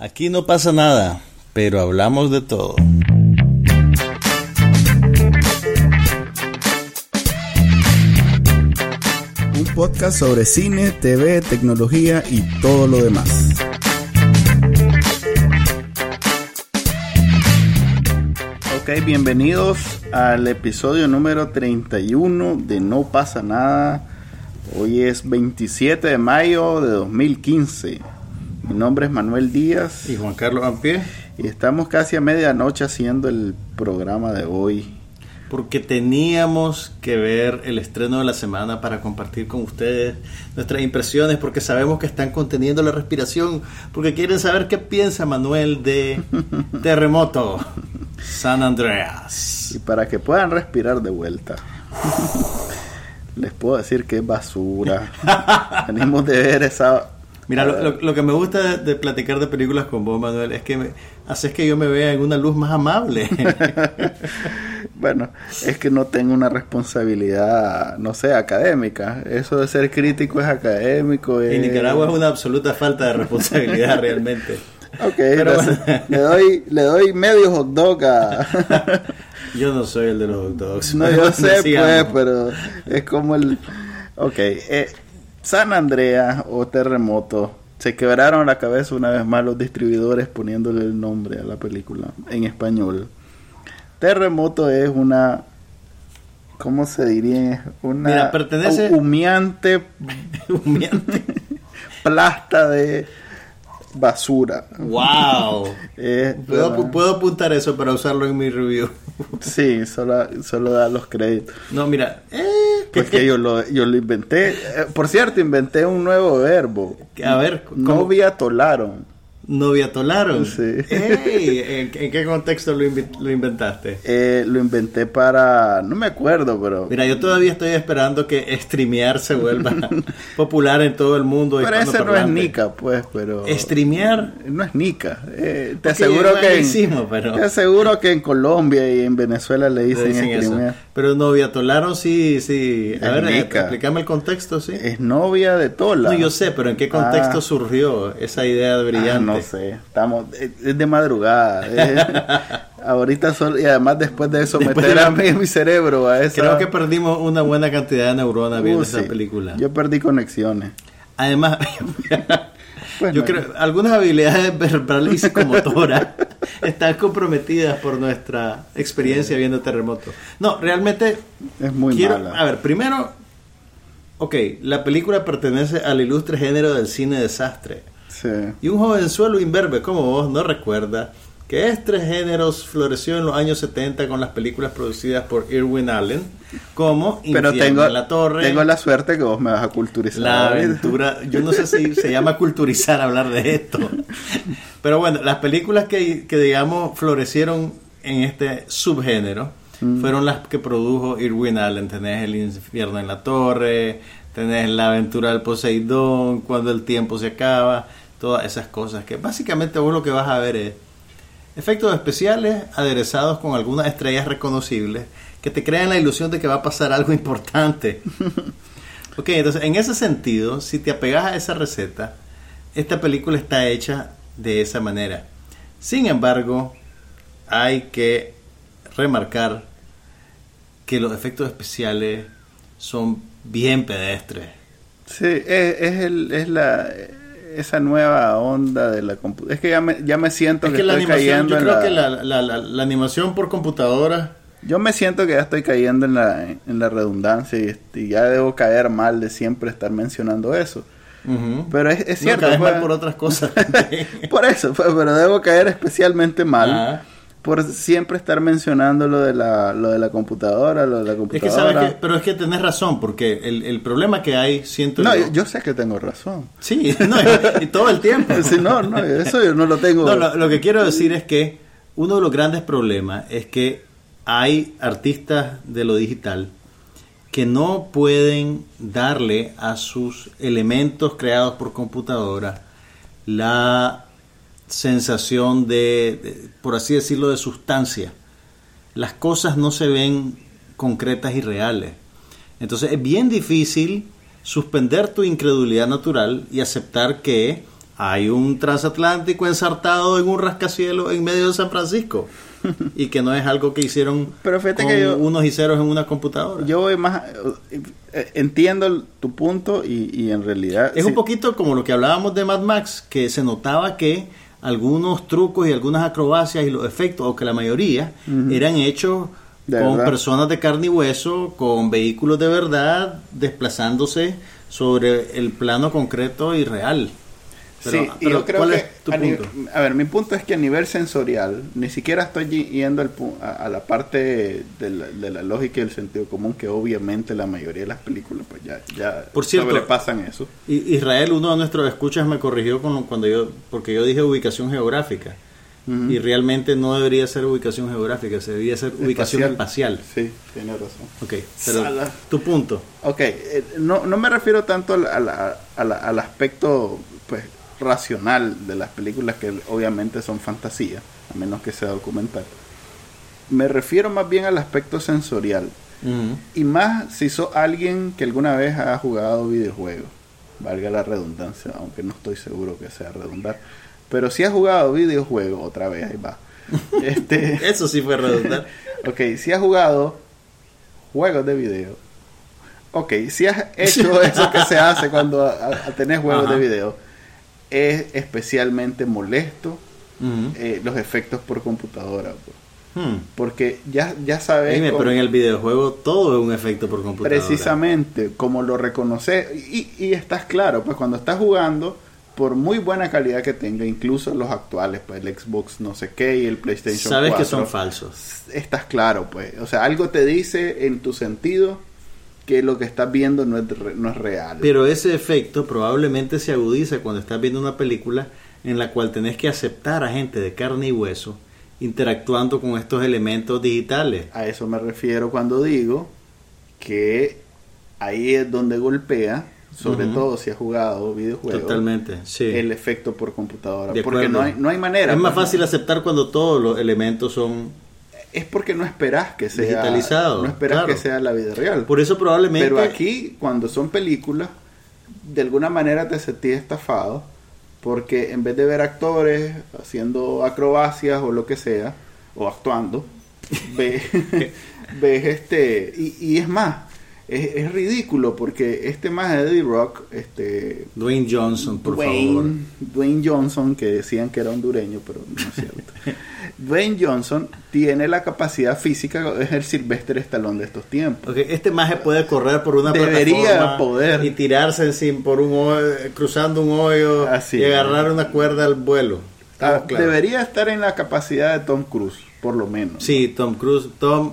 Aquí no pasa nada, pero hablamos de todo. Un podcast sobre cine, TV, tecnología y todo lo demás. Ok, bienvenidos al episodio número 31 de No pasa nada. Hoy es 27 de mayo de 2015. Mi nombre es Manuel Díaz. Y Juan Carlos Ampie. Y estamos casi a medianoche haciendo el programa de hoy. Porque teníamos que ver el estreno de la semana para compartir con ustedes nuestras impresiones, porque sabemos que están conteniendo la respiración, porque quieren saber qué piensa Manuel de Terremoto, San Andreas. Y para que puedan respirar de vuelta. Les puedo decir que es basura. Tenemos de ver esa Mira, lo, que me gusta de, platicar de películas con vos, Manuel, es que me, haces que yo me vea en una luz más amable. bueno, es que no tengo una responsabilidad, no sé, académica. Eso de ser crítico es académico. En Nicaragua es una absoluta falta de responsabilidad realmente. Ok, Pero le, doy, le doy medio hot dog a... yo no soy el de los hot dogs. No, yo sé, pues, pero es como el... Ok, eh, San Andrea o Terremoto. Se quebraron la cabeza una vez más los distribuidores poniéndole el nombre a la película en español. Terremoto es una ¿cómo se diría? Una Mira, pertenece humeante humeante plasta de basura. Wow. ¿Puedo, apuntar eso para usarlo en mi review. sí, solo, solo da los créditos. No, mira, eh, porque yo lo, yo lo inventé. Eh, por cierto, inventé un nuevo verbo. A ver, ¿cómo? tolaron Noviatolaron. Sí. ¿en, qué contexto lo, inventaste? Eh, lo inventé para. No me acuerdo, pero. Mira, yo todavía estoy esperando que streamear se vuelva popular en todo el mundo. Pero ese no es Nica, pues, pero. ¿Streamear? No es Nica. Eh, te aseguro que. En, pero... Te aseguro que en Colombia y en Venezuela le dicen, streamear. Pero Noviatolaron sí, sí. A ver, explícame el contexto, sí. Es novia de Tola. No, yo sé, pero ¿en qué contexto ah. surgió esa idea ah, brillante? No sé, estamos, es de madrugada. ahorita solo, y además después de eso meter a mi, cerebro a esa... Creo que perdimos una buena cantidad de neuronas viendo uh, esa película. Yo perdí conexiones. Además, yo creo algunas habilidades verbales y psicomotoras están comprometidas por nuestra experiencia viendo Terremoto. No, realmente es muy quiero, A ver, primero, ok, la película pertenece al ilustre género del cine desastre. Y un jovenzuelo imberbe como vos no recuerda que estos géneros floreció en los años 70 con las películas producidas por Irwin Allen, como Pero tengo, en la Torre. Tengo la suerte que vos me vas a culturizar. La aventura, yo no sé si se llama culturizar hablar de esto. Pero bueno, las películas que, que digamos florecieron en este subgénero mm. fueron las que produjo Irwin Allen. Tenés El infierno en la torre, tenés La aventura del Poseidón, Cuando el tiempo se acaba todas esas cosas, que básicamente vos lo que vas a ver es efectos especiales aderezados con algunas estrellas reconocibles que te crean la ilusión de que va a pasar algo importante. ok, entonces en ese sentido, si te apegas a esa receta, esta película está hecha de esa manera. Sin embargo, hay que remarcar que los efectos especiales son bien pedestres. Sí, es, es, el, es la esa nueva onda de la computadora. Es que ya me, ya me siento que, estoy cayendo yo creo que la, animación por computadora... Yo me siento que ya estoy cayendo en la, en la redundancia y, ya debo caer mal de siempre estar mencionando eso. Pero es, cierto. No, pues. por otras cosas. por eso, pues, pero debo caer especialmente mal por siempre estar mencionando lo de la, lo de la computadora, lo de la computadora. Es que, pero es que tenés razón, porque el, el problema que hay, siento No, yo, sé que tengo razón. Sí, no, y, todo el tiempo. sí, no, no, eso yo no lo tengo. No, lo, lo que quiero decir es que uno de los grandes problemas es que hay artistas de lo digital que no pueden darle a sus elementos creados por computadora la sensación de, por así decirlo, de sustancia. Las cosas no se ven concretas y reales. Entonces es bien difícil suspender tu incredulidad natural y aceptar que hay un transatlántico ensartado en un rascacielos en medio de San Francisco. y que no es algo que hicieron Pero fíjate con que yo- unos y ceros en una computadora. Yo voy más... eh, Entiendo tu punto y, y en realidad... Es sí, un poquito como lo que hablábamos de Mad Max, que se notaba que algunos trucos y algunas acrobacias y los efectos, o que la mayoría, eran hechos De con verdad. personas de carne y hueso, con vehículos de verdad, desplazándose sobre el plano concreto y real. Pero- sí, y pero yo creo ¿cuál que es tu a, punto? a ver, mi punto es que a nivel sensorial, ni siquiera estoy yendo al pu- a, a la parte de la, de la lógica y el sentido común, que obviamente la mayoría de las películas pues ya, ya Por cierto, sobrepasan eso. Y- Israel, uno de nuestros escuchas, me corrigió con- cuando yo, porque yo dije ubicación geográfica. Y realmente no debería ser ubicación geográfica, se debería ser ubicación espacial. Sí, tiene razón. Ok, pero Sala. tu punto. Ok, eh, no, no me refiero tanto al, al- al- al aspecto racional de las películas que obviamente son fantasía, a menos que sea documental. Me refiero más bien al aspecto sensorial. Y más si sos alguien que alguna vez ha jugado videojuegos, valga la redundancia, aunque no estoy seguro que sea redundar. Pero si has jugado videojuegos, otra vez, ahí va. Este, Eso sí fue redundante. ok, si has jugado juegos de video. Ok, si has hecho eso que se hace cuando a- a- tenés juegos de video, es especialmente molesto eh, los efectos por computadora. pues. Hmm. Porque ya, ya sabes... Dime, cómo- pero en el videojuego todo es un efecto por computadora. Precisamente, como lo reconoces, y, y estás claro, pues cuando estás jugando, por muy buena calidad que tenga, incluso los actuales, pues el Xbox no sé qué y el PlayStation Sabes 4, que son falsos. estás claro, pues, o sea, algo te dice en tu sentido que lo que estás viendo no es, re- no es real. Pero ese efecto probablemente se agudiza cuando estás viendo una película en la cual tenés que aceptar a gente de carne y hueso interactuando con estos elementos digitales. A eso me refiero cuando digo que ahí es donde golpea, sobre todo si has jugado videojuegos, Totalmente, sí. el efecto por computadora, De porque no hay, no hay manera. Es más pues, fácil aceptar cuando todos los elementos son... es porque no esperas que sea Digitalizado, no esperas claro. que sea la vida real Por eso probablemente... pero aquí cuando son películas de alguna manera te sentís estafado porque en vez de ver actores haciendo acrobacias o lo que sea o actuando ves, ves este y, y es más es, es ridículo porque este más de Eddie Rock este Dwayne Johnson, por favor. Dwayne, Johnson, que decían que era hondureño, pero no es cierto. Dwayne Johnson tiene la capacidad física, es el Sylvester Stallone de estos tiempos. Ok, este maje puede correr por una Debería plataforma poder. y tirarse encima por un hoyo, cruzando un hoyo Así y agarrar una cuerda al vuelo. Ah. Debería estar en la capacidad de Tom Cruise, por lo menos. Sí, Tom Cruise, Tom,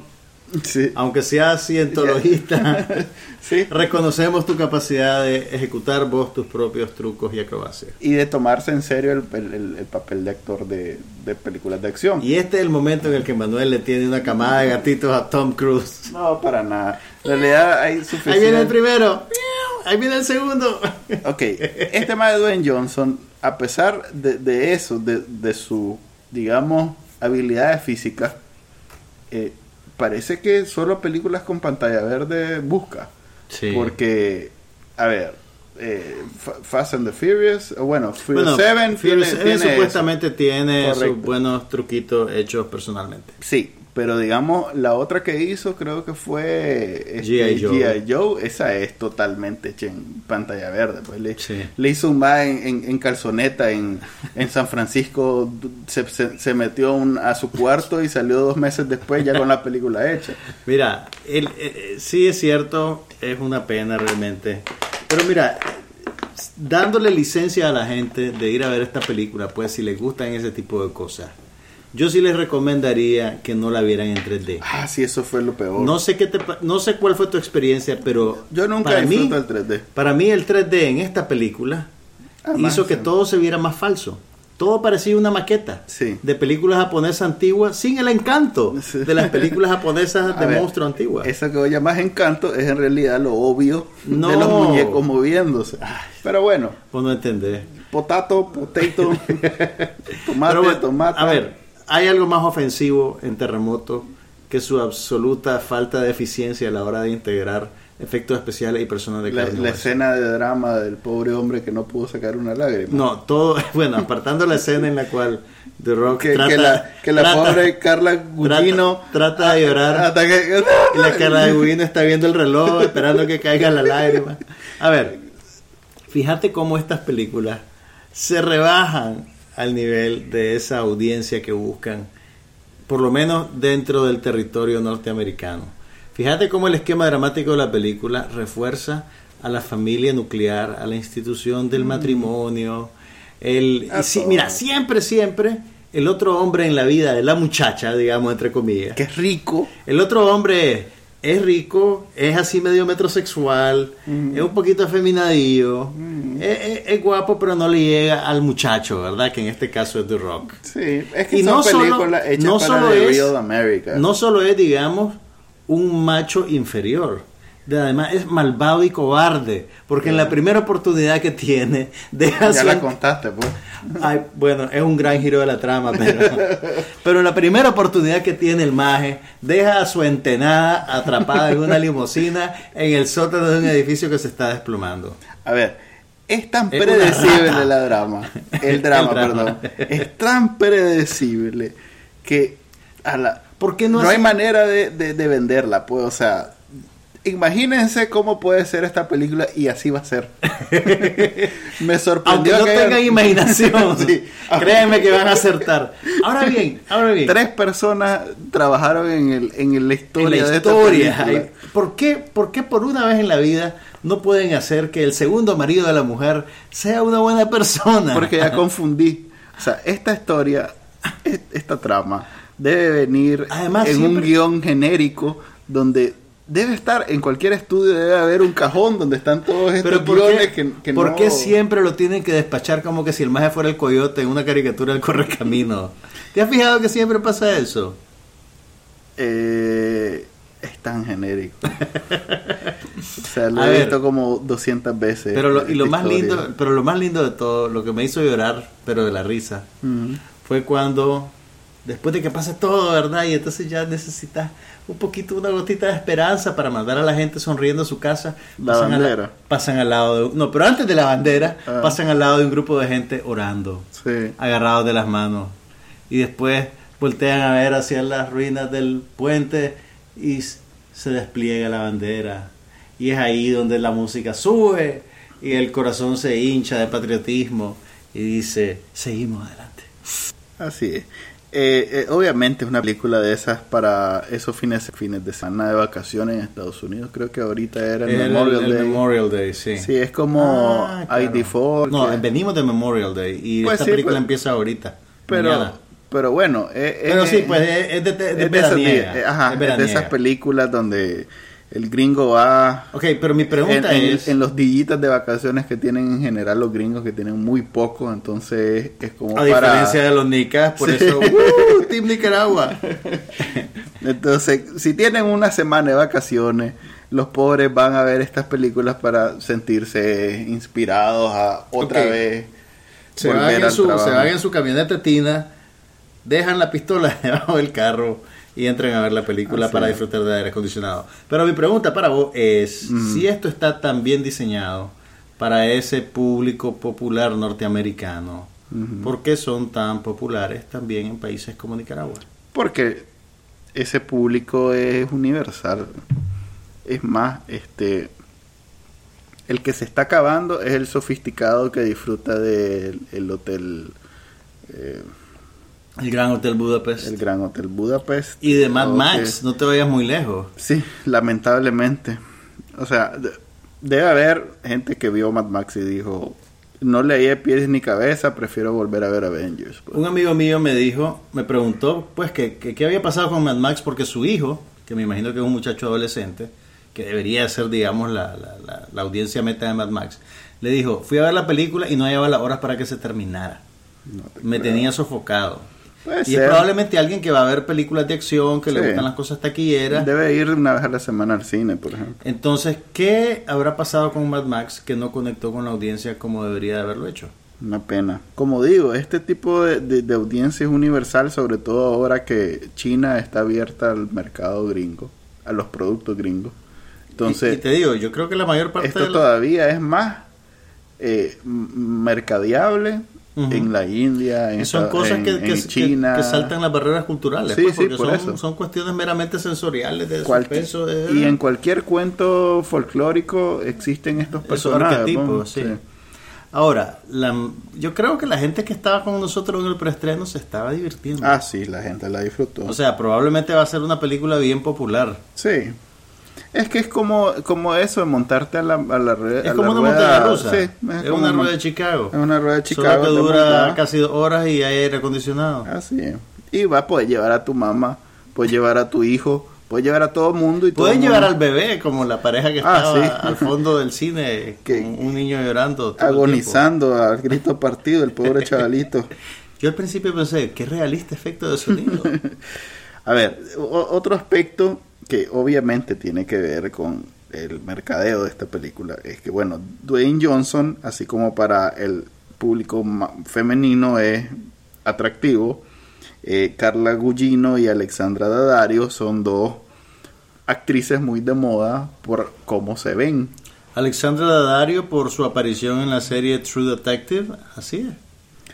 Sí. aunque sea cientologista, Sí. reconocemos tu capacidad de ejecutar vos tus propios trucos y acrobacias. Y de tomarse en serio el, el- el- el papel de actor de, de películas de acción. Y este es el momento en el que Manuel le tiene una camada de gatitos a Tom Cruise. No, para nada. En realidad hay suficiente. Ahí viene el primero, ahí viene el segundo. Ok, este tema de Dwayne Johnson, a pesar de, de eso, de, de su, digamos, habilidades físicas, eh, parece que solo películas con pantalla verde busca. Sí. Porque, a ver, eh, Fa- Fast and the Furious, o bueno, Furious Bueno, 7 Furious tiene, 7 tiene eso. supuestamente tiene sus buenos truquitos hechos personalmente. Sí, pero digamos, la otra que hizo creo que fue este, G.I. Joe. Joe. Esa es totalmente hecha en pantalla verde. Pues le, Sí. le hizo un va en, en- en calzoneta en, en San Francisco. Se, se- se metió un- a su cuarto y salió dos meses después ya con la película hecha. Mira, el, eh, sí es cierto, es una pena realmente. Pero mira, dándole licencia a la gente de ir a ver esta película, pues si les gustan ese tipo de cosas, yo sí les recomendaría que no la vieran en 3D. Ah, sí, eso fue lo peor. No sé qué te, no sé cuál fue tu experiencia, pero Yo nunca para mí, el 3D. para mí el 3D en esta película Ah, hizo que sí. todo se viera más falso. Todo parecía una maqueta Sí. de películas japonesas antiguas sin el encanto Sí. de las películas japonesas de ver, monstruo antiguas. Eso que vos llamás encanto es en realidad lo obvio No. de los muñecos moviéndose. Pero bueno, Vos no entendés. potato, potato, tomate, bueno, tomate. A ver, hay algo más ofensivo en Terremoto que su absoluta falta de eficiencia a la hora de integrar efectos especiales y personas de La, la escena de drama del pobre hombre que no pudo sacar una lágrima. No, todo, bueno, apartando la escena en la cual The Rock que, trata, que la, que la trata- pobre Carla Gugino trata, trata de llorar hasta que y la cara de Gugino está viendo el reloj esperando que caiga la lágrima. A ver, fíjate cómo estas películas se rebajan al nivel de esa audiencia que buscan, por lo menos dentro del territorio norteamericano. Fíjate cómo el esquema dramático de la película refuerza a la familia nuclear, a la institución del matrimonio. El, y mira, siempre, siempre, el otro hombre en la vida de la muchacha, digamos, entre comillas, que es rico. el otro hombre es rico, es así medio metrosexual, es un poquito afeminadillo, es, es- es guapo, pero no le llega al muchacho, ¿verdad? Que en este caso es The Rock. Sí, es que Y son no solo- películas hechas no para solo The es- Real America. No solo es, digamos, un macho inferior, de- además es malvado y cobarde, porque en la primera oportunidad que tiene, deja ya su- la contaste, pues. Ay, bueno, es un gran giro de la trama, pero, pero la primera oportunidad que tiene el maje deja a su entenada atrapada en una limusina en el sótano de un edificio que se está desplomando. A ver, es tan Es predecible la drama, el drama, El drama. perdón, es tan predecible que a la, ¿Por qué no, no, hay manera de, de- de venderla, pues, o sea, imagínense cómo puede ser esta película y así va a ser. Me Aunque sorprendió no que tengan imaginación, Sí. créanme que van a acertar. Ahora bien, ahora bien. Tres personas trabajaron en, el, en la en historia la de esta historia. película. ¿Por qué, ¿Por qué por una vez en la vida no pueden hacer que el segundo marido de la mujer sea una buena persona? Porque ya confundí. O sea, esta historia, es- esta trama, debe venir Además, en un guion genérico donde debe estar en cualquier estudio, debe haber un cajón donde están todos estos Pero ¿por guiones qué, que, que por no... qué siempre lo tienen que despachar como que si el maje fuera el coyote en una caricatura del correcamino? ¿Te has fijado que siempre pasa eso? Eh, es tan genérico. o sea, lo A he ver. visto como 200 veces. Pero lo, y lo más historia. lindo, pero lo más lindo de todo, lo que me hizo llorar, pero de la risa, fue cuando después de que pase todo, ¿verdad? Y entonces ya necesitas un poquito, una gotita de esperanza para mandar a la gente sonriendo a su casa. La pasan, a bandera. pasan al lado de, no, pero antes de la bandera, Ah. pasan al lado de un grupo de gente orando. Sí. agarrados de las manos. Y después voltean a ver hacia las ruinas del puente y se despliega la bandera. Y es ahí donde la música sube y el corazón se hincha de patriotismo y dice, seguimos adelante. Así es. Eh, eh, obviamente es una película de esas para esos fines, fines de semana de vacaciones en Estados Unidos. Creo que ahorita era el, El, Memorial el Day. Memorial Day, sí. Sí, es como Ah, claro. ID4. No, que- venimos de Memorial Day y Pues esta sí, película pues. empieza ahorita. pero, mañana. pero bueno. eh, Pero eh, sí, pues es, es de, de, es de de esas, eh, ajá, es de esas películas donde el gringo va Ok, pero mi pregunta en, es... en los dillitas de vacaciones que tienen en general los gringos que tienen muy poco, entonces es como A para... diferencia de los nicas, por Sí. eso, ¡uh! Team Nicaragua. Entonces, si tienen una semana de vacaciones, los pobres van a ver estas películas para sentirse inspirados a otra vez Se van, en su, se van en su camioneta tina, dejan la pistola debajo del carro y entran a ver la película Así para disfrutar de aire acondicionado. Pero mi pregunta para vos es, Mm. si esto está tan bien diseñado para ese público popular norteamericano. ¿por qué son tan populares también en países como Nicaragua? Porque ese público es universal. Es más, este el que se está acabando es el sofisticado que disfruta del el hotel eh, El Gran Hotel Budapest. el Gran Hotel Budapest y de Mad Max, que- no te vayas muy lejos. Sí, lamentablemente. O sea, de- debe haber gente que vio Mad Max y dijo, no leí pies ni cabeza, prefiero volver a ver Avengers. pues". Un amigo mío me dijo, me preguntó, pues, que, que qué había pasado con Mad Max porque su hijo, que me imagino que es un muchacho adolescente, que debería ser, digamos, la, la, la- la audiencia meta de Mad Max, le dijo, fui a ver la película y no hallaba las horas para que se terminara. No te Me creo. tenía sofocado. Puede y ser. es probablemente alguien que va a ver películas de acción, que le gustan las cosas taquilleras. Debe ir una vez a la semana al cine, por ejemplo. Entonces, ¿qué habrá pasado con Mad Max que no conectó con la audiencia como debería de haberlo hecho? Una pena. Como digo, este tipo de, de- de audiencia es universal, sobre todo ahora que China está abierta al mercado gringo, a los productos gringos. Entonces, y, te digo, yo creo que la mayor parte esto de la- todavía es más eh, m- en la India, en, Y son esta- cosas en- que, en que- que- China. que saltan las barreras culturales, Sí, pues, sí, porque por son, eso. son cuestiones meramente sensoriales de Cual- y en cualquier cuento folclórico existen estos personajes. Ahora, la- yo creo que la gente que estaba con nosotros en el preestreno se estaba divirtiendo. Ah, sí, la gente la disfrutó. O sea, probablemente va a ser una película bien popular. sí. Es que es como, como eso de montarte a la, a la rueda. Es como una rueda- montaña rusa. Sí, es como una rueda de Chicago. Es una rueda de Solo Chicago. que te dura casi dos horas y hay aire acondicionado. Así es. Y va a poder llevar a tu mamá, puedes llevar a tu hijo, puedes llevar a todo el mundo. y el llevar mundo al bebé, como la pareja que Ah, estaba sí. al fondo del cine, Que- un niño llorando. agonizando al grito partido, el pobre chavalito. Yo al principio pensé, qué realista efecto de sonido. A ver, otro aspecto que obviamente tiene que ver con el mercadeo de esta película es que, bueno, Dwayne Johnson, así como para el público femenino es atractivo, eh, Carla Gugino y Alexandra Daddario son dos actrices muy de moda por cómo se ven. Alexandra Daddario por su aparición en la serie True Detective, así es,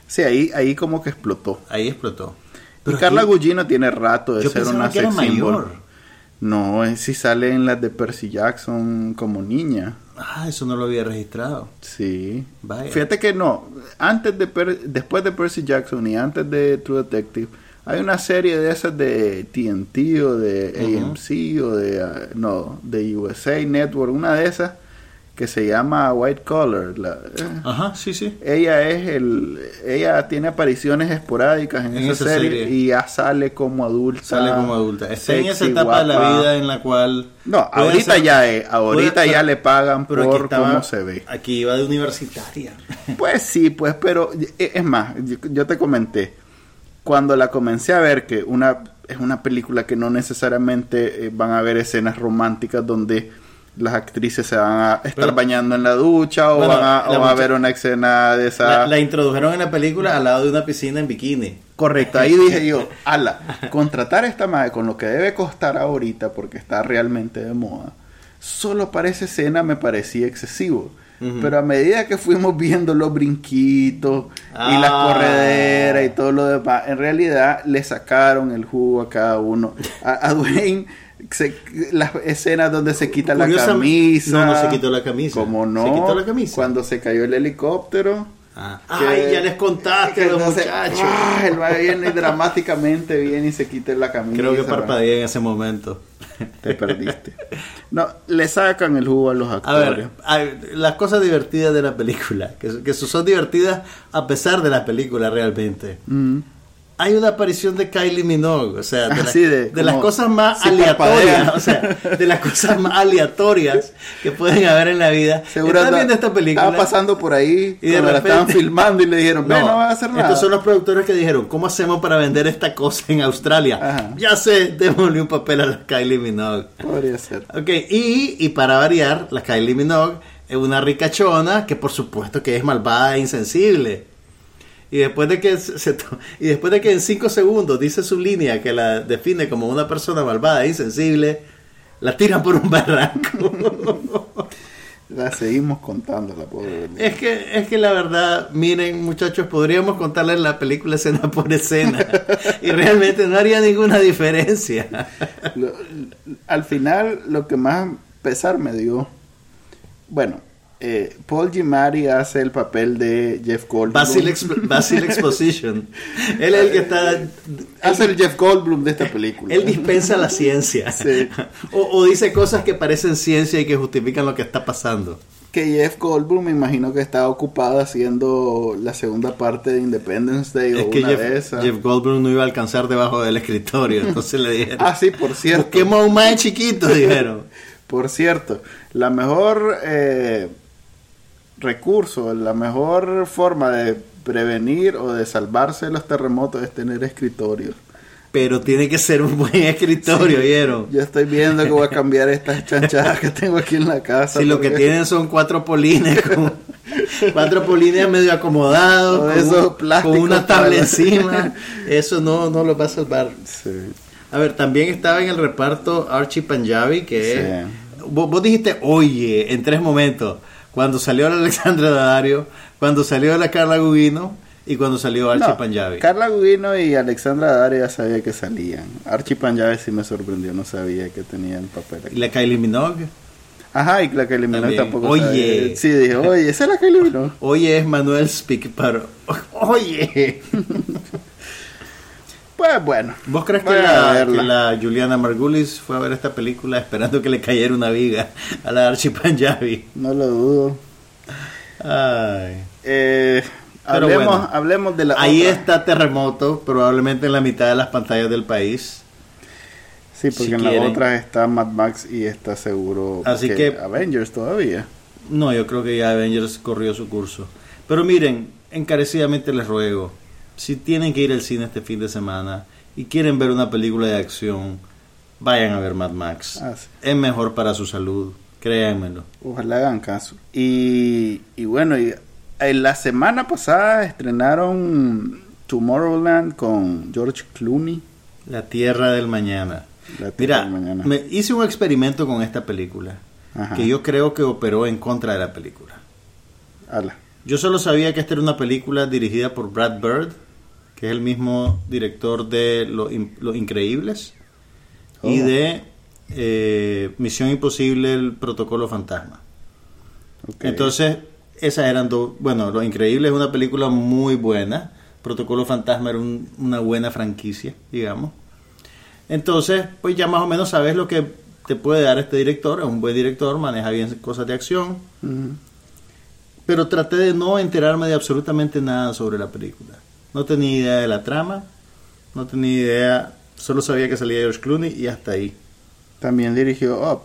Sí, ahí, ahí como que explotó. ahí explotó. y Carla Gugino tiene rato de yo ser una que sex mayor. No, es si sale en las de Percy Jackson como niña. Ah, eso no lo había registrado. Sí. Vaya. Fíjate que no. Antes de Per- después de Percy Jackson y antes de True Detective, hay una serie de esas de TNT o de. AMC o de ah, no, de USA Network, una de esas que se llama White Collar. La- eh, Ajá, sí, sí. ella es el ella tiene apariciones esporádicas en, En esa, esa serie, serie. y ya sale como adulta. Sale como adulta. Está en esa etapa de la vida en la cual... No, ahorita ser- ya es, ahorita puede- ya pero- le pagan aquí por estaba- cómo se ve. Aquí iba de universitaria. Pues sí, pues, pero e- es más, yo, yo te comenté, cuando la comencé a ver que una es una película que no necesariamente eh, van a haber escenas románticas donde las actrices se van a estar Pero- bañando en la ducha o Bueno, van a, la o va a mucha- haber una escena de esa... La, la introdujeron en la película al lado de una piscina en bikini. Correcto, ahí dije yo, ala, contratar a esta madre con lo que debe costar ahorita porque está realmente de moda, solo para esa escena me parecía excesivo. Pero a medida que fuimos viendo los brinquitos y las Ah. correderas y todo lo demás, en realidad le sacaron el jugo a cada uno. A, a Dwayne, se- las escenas donde se quita la camisa. No, no se quitó la camisa. Como no, Se quitó la camisa. cuando se cayó el helicóptero. Ah. que- Ay, ya les contaste los muchachos. ah, el va viene dramáticamente viene y se quita la camisa. Creo que parpadeé en ese momento. Te perdiste. No, le sacan el jugo a los A actores. ver, hay- las cosas divertidas de la película, que, que son divertidas a pesar de la película realmente. Mm. Hay una aparición de Kylie Minogue, o sea, de, la- Así de- de las cosas más aleatorias, o sea, de las cosas más aleatorias que pueden haber en la vida. Seguro Están anda- viendo esta película Estaba pasando por ahí Y de cuando la repente- estaban filmando y le dijeron, "Ve, no, vas a hacer nada. Estos son los productores que dijeron, ¿cómo hacemos para vender esta cosa en Australia? Ajá. Ya sé, démosle un papel a la Kylie Minogue. Podría ser. Ok, y, y para variar, la Kylie Minogue es una ricachona que por supuesto que es malvada e insensible. Y después de que se- y después de que en cinco segundos dice su línea que la define como una persona malvada e insensible, la tiran por un barranco. La seguimos contando, la pobre. es que es que la verdad, miren muchachos, podríamos contarles la película escena por escena y realmente no haría ninguna diferencia. Lo- al final, lo que más pesar me dio, bueno, eh, Paul Giamatti hace el papel de Jeff Goldblum. Basil, Exp- Basil Exposition. Él es el que está hace el Jeff Goldblum de esta película. Él dispensa la ciencia. Sí. O, o dice cosas que parecen ciencia y que justifican lo que está pasando. que Jeff Goldblum me imagino que estaba ocupado haciendo la segunda parte de Independence Day Es o que una Jeff, de esas. Jeff Goldblum no iba a alcanzar debajo del escritorio. Entonces le dijeron: Ah, sí, por cierto. Busquemos un más chiquito, dijeron. Por cierto, la mejor eh, recurso, la mejor forma de prevenir o de salvarse de los terremotos es tener escritorios. Pero tiene que ser un buen escritorio, ¿vieron? Yo estoy viendo que voy a cambiar estas chanchadas que tengo aquí en la casa. Si lo que tienen son cuatro polines, con, cuatro polines medio acomodados, con, eso un- plástico con una tabla para- encima, eso no, no lo va a salvar. Sí. A ver, también estaba en el reparto Archie Panjabi, que es vos, vos dijiste oye en tres momentos. Cuando salió la Alexandra Daddario, cuando salió la Carla Gugino y cuando salió Archie No, Panjabi. Carla Gugino y Alexandra Daddario ya sabía que salían. Archie Panjabi sí me sorprendió, no sabía que tenían papel y aquí. la Kylie Minogue. Ajá, y la Kylie Minogue También. tampoco Oye. sabía. Sí, dije, oye, esa es la Kylie Minogue. Oye es Manuel Speak, oye. Pues bueno. ¿Vos crees que la, que la Juliana Margulis fue a ver esta película esperando que le cayera una viga a la Archie Panjabi? No lo dudo. Ay. Eh, Pero hablemos, bueno. hablemos de la Ahí otra. está Terremoto, probablemente en la mitad de las pantallas del país. Sí, porque si en quieren. otras está Mad Max y está seguro Así que- Avengers todavía. No, yo creo que ya Avengers corrió su curso. Pero miren, encarecidamente les ruego, si tienen que ir al cine este fin de semana y quieren ver una película de acción, vayan a ver Mad Max. Ah, sí. Es mejor para su salud, créanmelo. Ojalá hagan caso. Y, y bueno, y, en la semana pasada estrenaron Tomorrowland con George Clooney. La Tierra del Mañana. La Tierra Mira, del Mañana. me hice un experimento con esta película Ajá. que yo creo que operó en contra de la película. Ala. Yo solo sabía que esta era una película dirigida por Brad Bird, que es el mismo director de In- Los Increíbles y Oh. de eh, Misión Imposible, el Protocolo Fantasma. Entonces, esas eran dos. Bueno, Los Increíbles es una película muy buena. Protocolo Fantasma era un- una buena franquicia, digamos. Entonces, pues ya más o menos sabes lo que te puede dar este director. Es un buen director, maneja bien cosas de acción. Pero traté de no enterarme de absolutamente nada sobre la película. No tenía idea de la trama, no tenía idea, solo sabía que salía George Clooney y hasta ahí. También dirigió Up.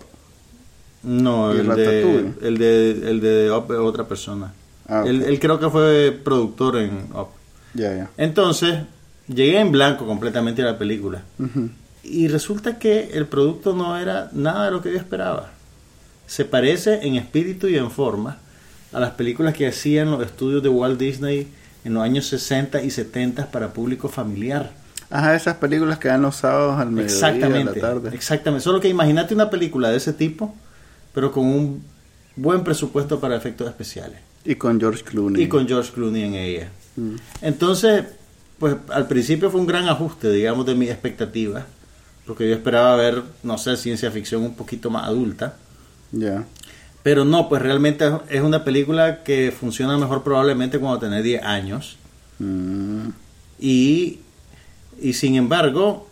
No, ¿Y el de, el de el de Up es otra persona. Ah, él, él creo que fue productor en Up. Ya, ya. Entonces, llegué en blanco completamente a la película. Y resulta que el producto no era nada de lo que yo esperaba. Se parece en espíritu y en forma a las películas que hacían los estudios de Walt Disney en los años 60 y 70 para público familiar. Ajá, esas películas que dan los sábados al mediodía, a la Exactamente. tarde. Exactamente. Solo que imagínate una película de ese tipo, pero con un buen presupuesto para efectos especiales. Y con George Clooney. Y con George Clooney en ella. Mm. Entonces, pues al principio fue un gran ajuste, digamos, de mis expectativas, porque yo esperaba ver, no sé, ciencia ficción un poquito más adulta, Ya. Pero no, pues realmente es una película que funciona mejor probablemente cuando tenés 10 años, Mm. y, y sin embargo,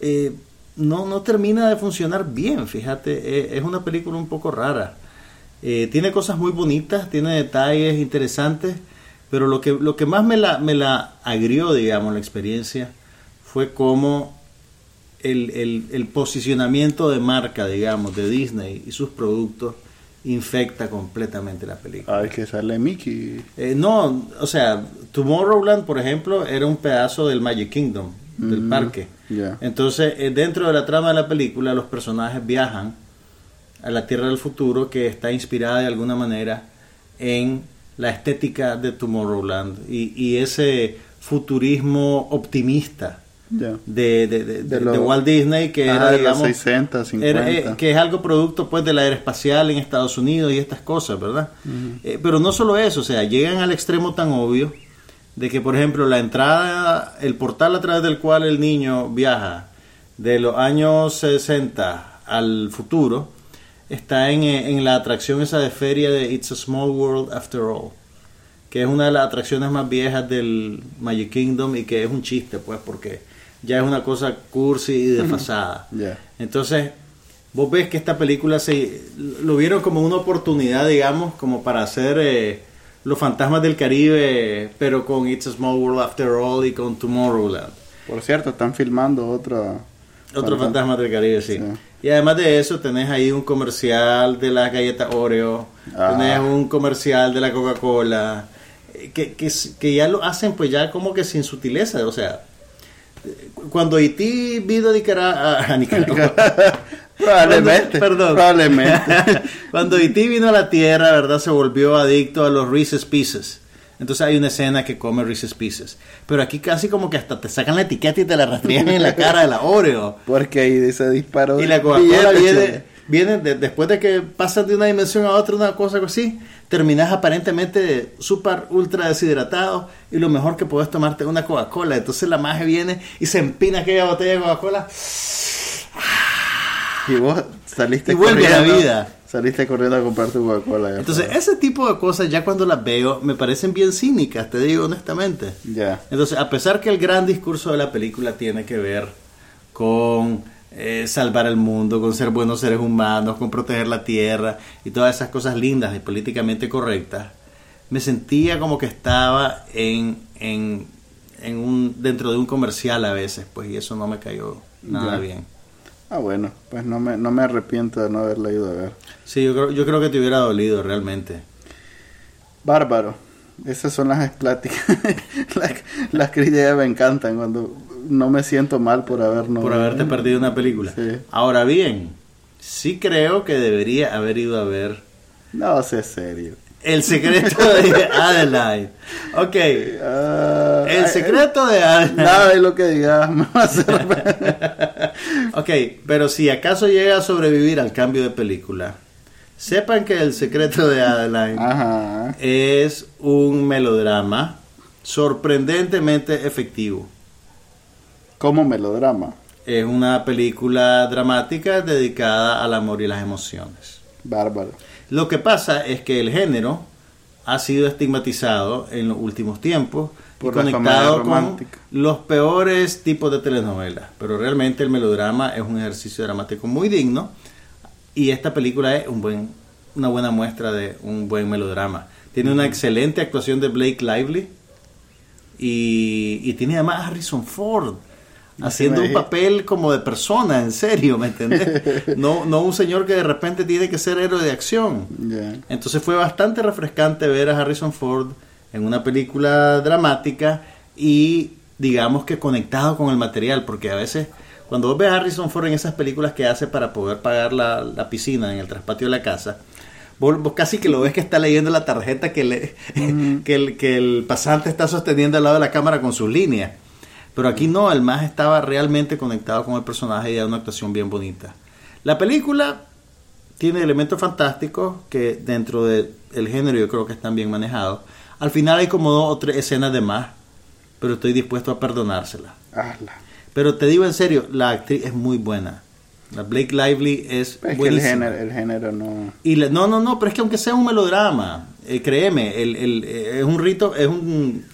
eh, no, no termina de funcionar bien, fíjate, eh, es una película un poco rara. Eh, tiene cosas muy bonitas, tiene detalles interesantes, pero lo que, lo que más me la, me la agrió, digamos, la experiencia, fue como el, el, el posicionamiento de marca, digamos, de Disney y sus productos infecta completamente la película. Ay, que sale Mickey. Eh, no, o sea, Tomorrowland, por ejemplo, era un pedazo del Magic Kingdom, del parque. ya. Entonces, eh, dentro de la trama de la película, los personajes viajan a la Tierra del Futuro, que está inspirada de alguna manera en la estética de Tomorrowland y, y ese futurismo optimista De, de- de- De de lo- Walt Disney, que era, de los digamos, 60, 50. era, eh, que es algo producto pues de la aeroespacial en Estados Unidos y estas cosas, ¿verdad? Eh, pero no solo eso, o sea, llegan al extremo tan obvio de que, por ejemplo, la entrada, el portal a través del cual el niño viaja de los años 60 al futuro, está en, eh, en la atracción esa de feria de It's a Small World After All, que es una de las atracciones más viejas del Magic Kingdom y que es un chiste, pues, porque ya es una cosa cursi y desfasada. Entonces, vos ves que esta película se lo vieron como una oportunidad, digamos, como para hacer eh, Los Fantasmas del Caribe, pero con It's a Small World After All y con Tomorrowland. Por cierto, están filmando otra. Otro Fantasma del Caribe, sí. Sí. Y además de eso, tenés ahí un comercial de las galletas Oreo, Ah. tenés un comercial de la Coca-Cola, eh, que, que, ya lo hacen pues ya como que sin sutileza, o sea, cuando Haití vino a Nicaragua, a Nicaragua, Probablemente. Cuando- perdón. Probablemente. Cuando E.T. vino a la Tierra, ¿verdad? Se volvió adicto a los Reese's Pieces. Entonces hay una escena que come Reese's Pieces. Pero aquí casi como que hasta te sacan la etiqueta y te la rastrean en la cara de la Oreo. Porque ahí se disparó. Y la Coca-Cola billete, viene, de- después de que pasan de una dimensión a otra, una cosa así, terminas aparentemente súper ultra deshidratado y lo mejor que puedes tomarte es una Coca-Cola. Entonces la magia viene y se empina aquella botella de Coca-Cola Y vos saliste Y vuelve a la corriendo. vida. Saliste corriendo a comprar tu Coca-Cola. Entonces, sabes. ese tipo de cosas, ya cuando las veo, me parecen bien cínicas, te digo honestamente. Ya. Entonces, a pesar que el gran discurso de la película tiene que ver con eh, salvar el mundo, con ser buenos seres humanos, con proteger la tierra y todas esas cosas lindas y políticamente correctas, me sentía como que estaba en, en, en un, dentro de un comercial a veces, pues, y eso no me cayó nada Ya. bien. Ah, bueno, pues no me, no me arrepiento de no haberla ido a ver. Sí, yo creo, yo creo que te hubiera dolido realmente. Bárbaro. Esas son las pláticas. las, las críticas me encantan cuando no me siento mal por haber no por haberte perdido una película. Sí. Ahora bien, sí creo que debería haber ido a ver No, sé serio. El secreto de Adeline. Ok, Ah, El secreto de Adeline. Nada de lo que digas me va a hacer. Ok, pero si acaso llega a sobrevivir al cambio de película, sepan que El secreto de Adeline Ajá. es un melodrama sorprendentemente efectivo. Como melodrama. Es una película dramática dedicada al amor y las emociones. Bárbaro. Lo que pasa es que el género ha sido estigmatizado en los últimos tiempos Por y conectado con los peores tipos de telenovelas. Pero realmente el melodrama es un ejercicio dramático muy digno y esta película es un buen, una buena muestra de un buen melodrama. Tiene una excelente actuación de Blake Lively y, y tiene además a Harrison Ford haciendo un papel como de persona, en serio, ¿me entendés? No, no un señor que de repente tiene que ser héroe de acción. Entonces fue bastante refrescante ver a Harrison Ford en una película dramática y digamos que conectado con el material, porque a veces cuando vos ves a Harrison Ford en esas películas que hace para poder pagar la, la piscina en el traspatio de la casa, vos, vos casi que lo ves que está leyendo la tarjeta que, le, que, el, que el pasante está sosteniendo al lado de la cámara con sus líneas. Pero aquí no, el más estaba realmente conectado con el personaje y da una actuación bien bonita. La película tiene elementos fantásticos que dentro del género yo creo que están bien manejados. Al final hay como dos o tres escenas de más, pero estoy dispuesto a perdonárselas. Hazla. Pero te digo en serio, la actriz es muy buena. La Blake Lively es Es que el género, el género no. Y la- no, no, no, pero es que aunque sea un melodrama, eh, créeme, el, el- eh, es un rito, es un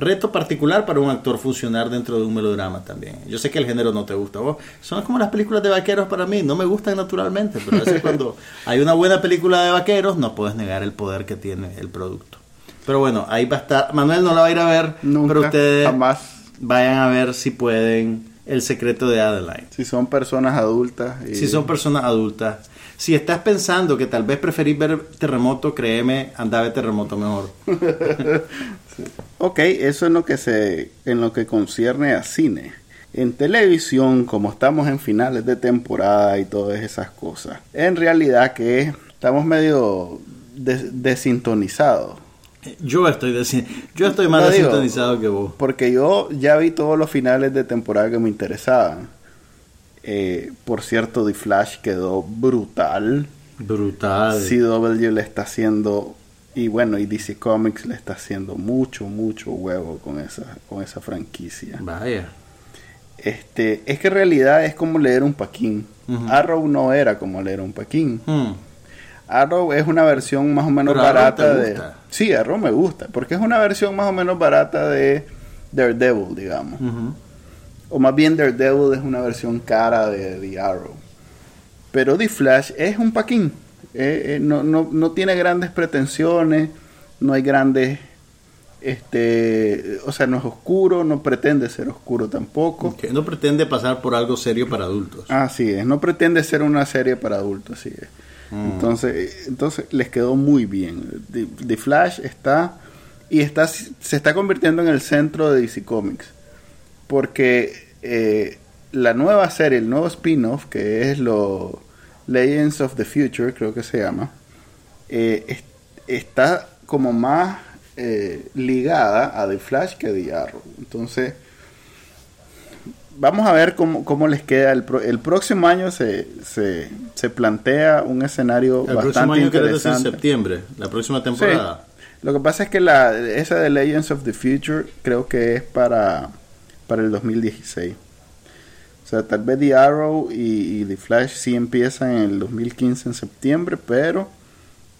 reto particular para un actor funcionar dentro de un melodrama también. Yo sé que el género no te gusta. Vos, son como las películas de vaqueros para mí, no me gustan naturalmente, pero a veces cuando hay una buena película de vaqueros no puedes negar el poder que tiene el producto. Pero bueno, ahí va a estar. Manuel no la va a ir a ver, Nunca, pero ustedes jamás. vayan a ver si pueden El secreto de Adeline. Si son personas adultas. y- Si son personas adultas. Si estás pensando que tal vez preferís ver terremoto, créeme, anda a terremoto mejor. Ok, eso es lo que se, en lo que concierne a cine. En televisión, como estamos en finales de temporada y todas esas cosas, en realidad que estamos medio des- desintonizados. Yo estoy deci- yo estoy más digo, desintonizado que vos. Porque yo ya vi todos los finales de temporada que me interesaban. Eh, por cierto, The Flash quedó brutal. Brutal. CW le está haciendo y bueno y DC Comics le está haciendo mucho mucho huevo con esa con esa franquicia Vaya. este es que en realidad es como leer un paquín. Arrow no era como leer un paquín Hmm. Arrow es una versión más o menos Pero Arrow barata de sí Arrow me gusta porque es una versión más o menos barata de Daredevil digamos o más bien Daredevil es una versión cara de The Arrow. Pero The Flash es un paquín. Eh, eh, no, no, no tiene grandes pretensiones, no hay grandes... Este, o sea, no es oscuro, no pretende ser oscuro tampoco. No pretende pasar por algo serio para adultos. Así es, no pretende ser una serie para adultos, así es. Mm. Entonces, entonces les quedó muy bien. The, Flash está y está se está convirtiendo en el centro de DC Comics porque eh, la nueva serie, el nuevo spin-off que es lo Legends of the Future, creo que se llama, eh, es- está como más eh, ligada a The Flash que a The Arrow. Entonces vamos a ver cómo, cómo les queda. El, pro- el próximo año se, se, se plantea un escenario El bastante próximo año quiere decir interesante. septiembre, la próxima temporada. Lo que pasa es que la, esa de Legends of the Future creo que es para, para el 2016. O sea, tal vez The Arrow y, y The Flash sí empiezan en el 2015 en septiembre, pero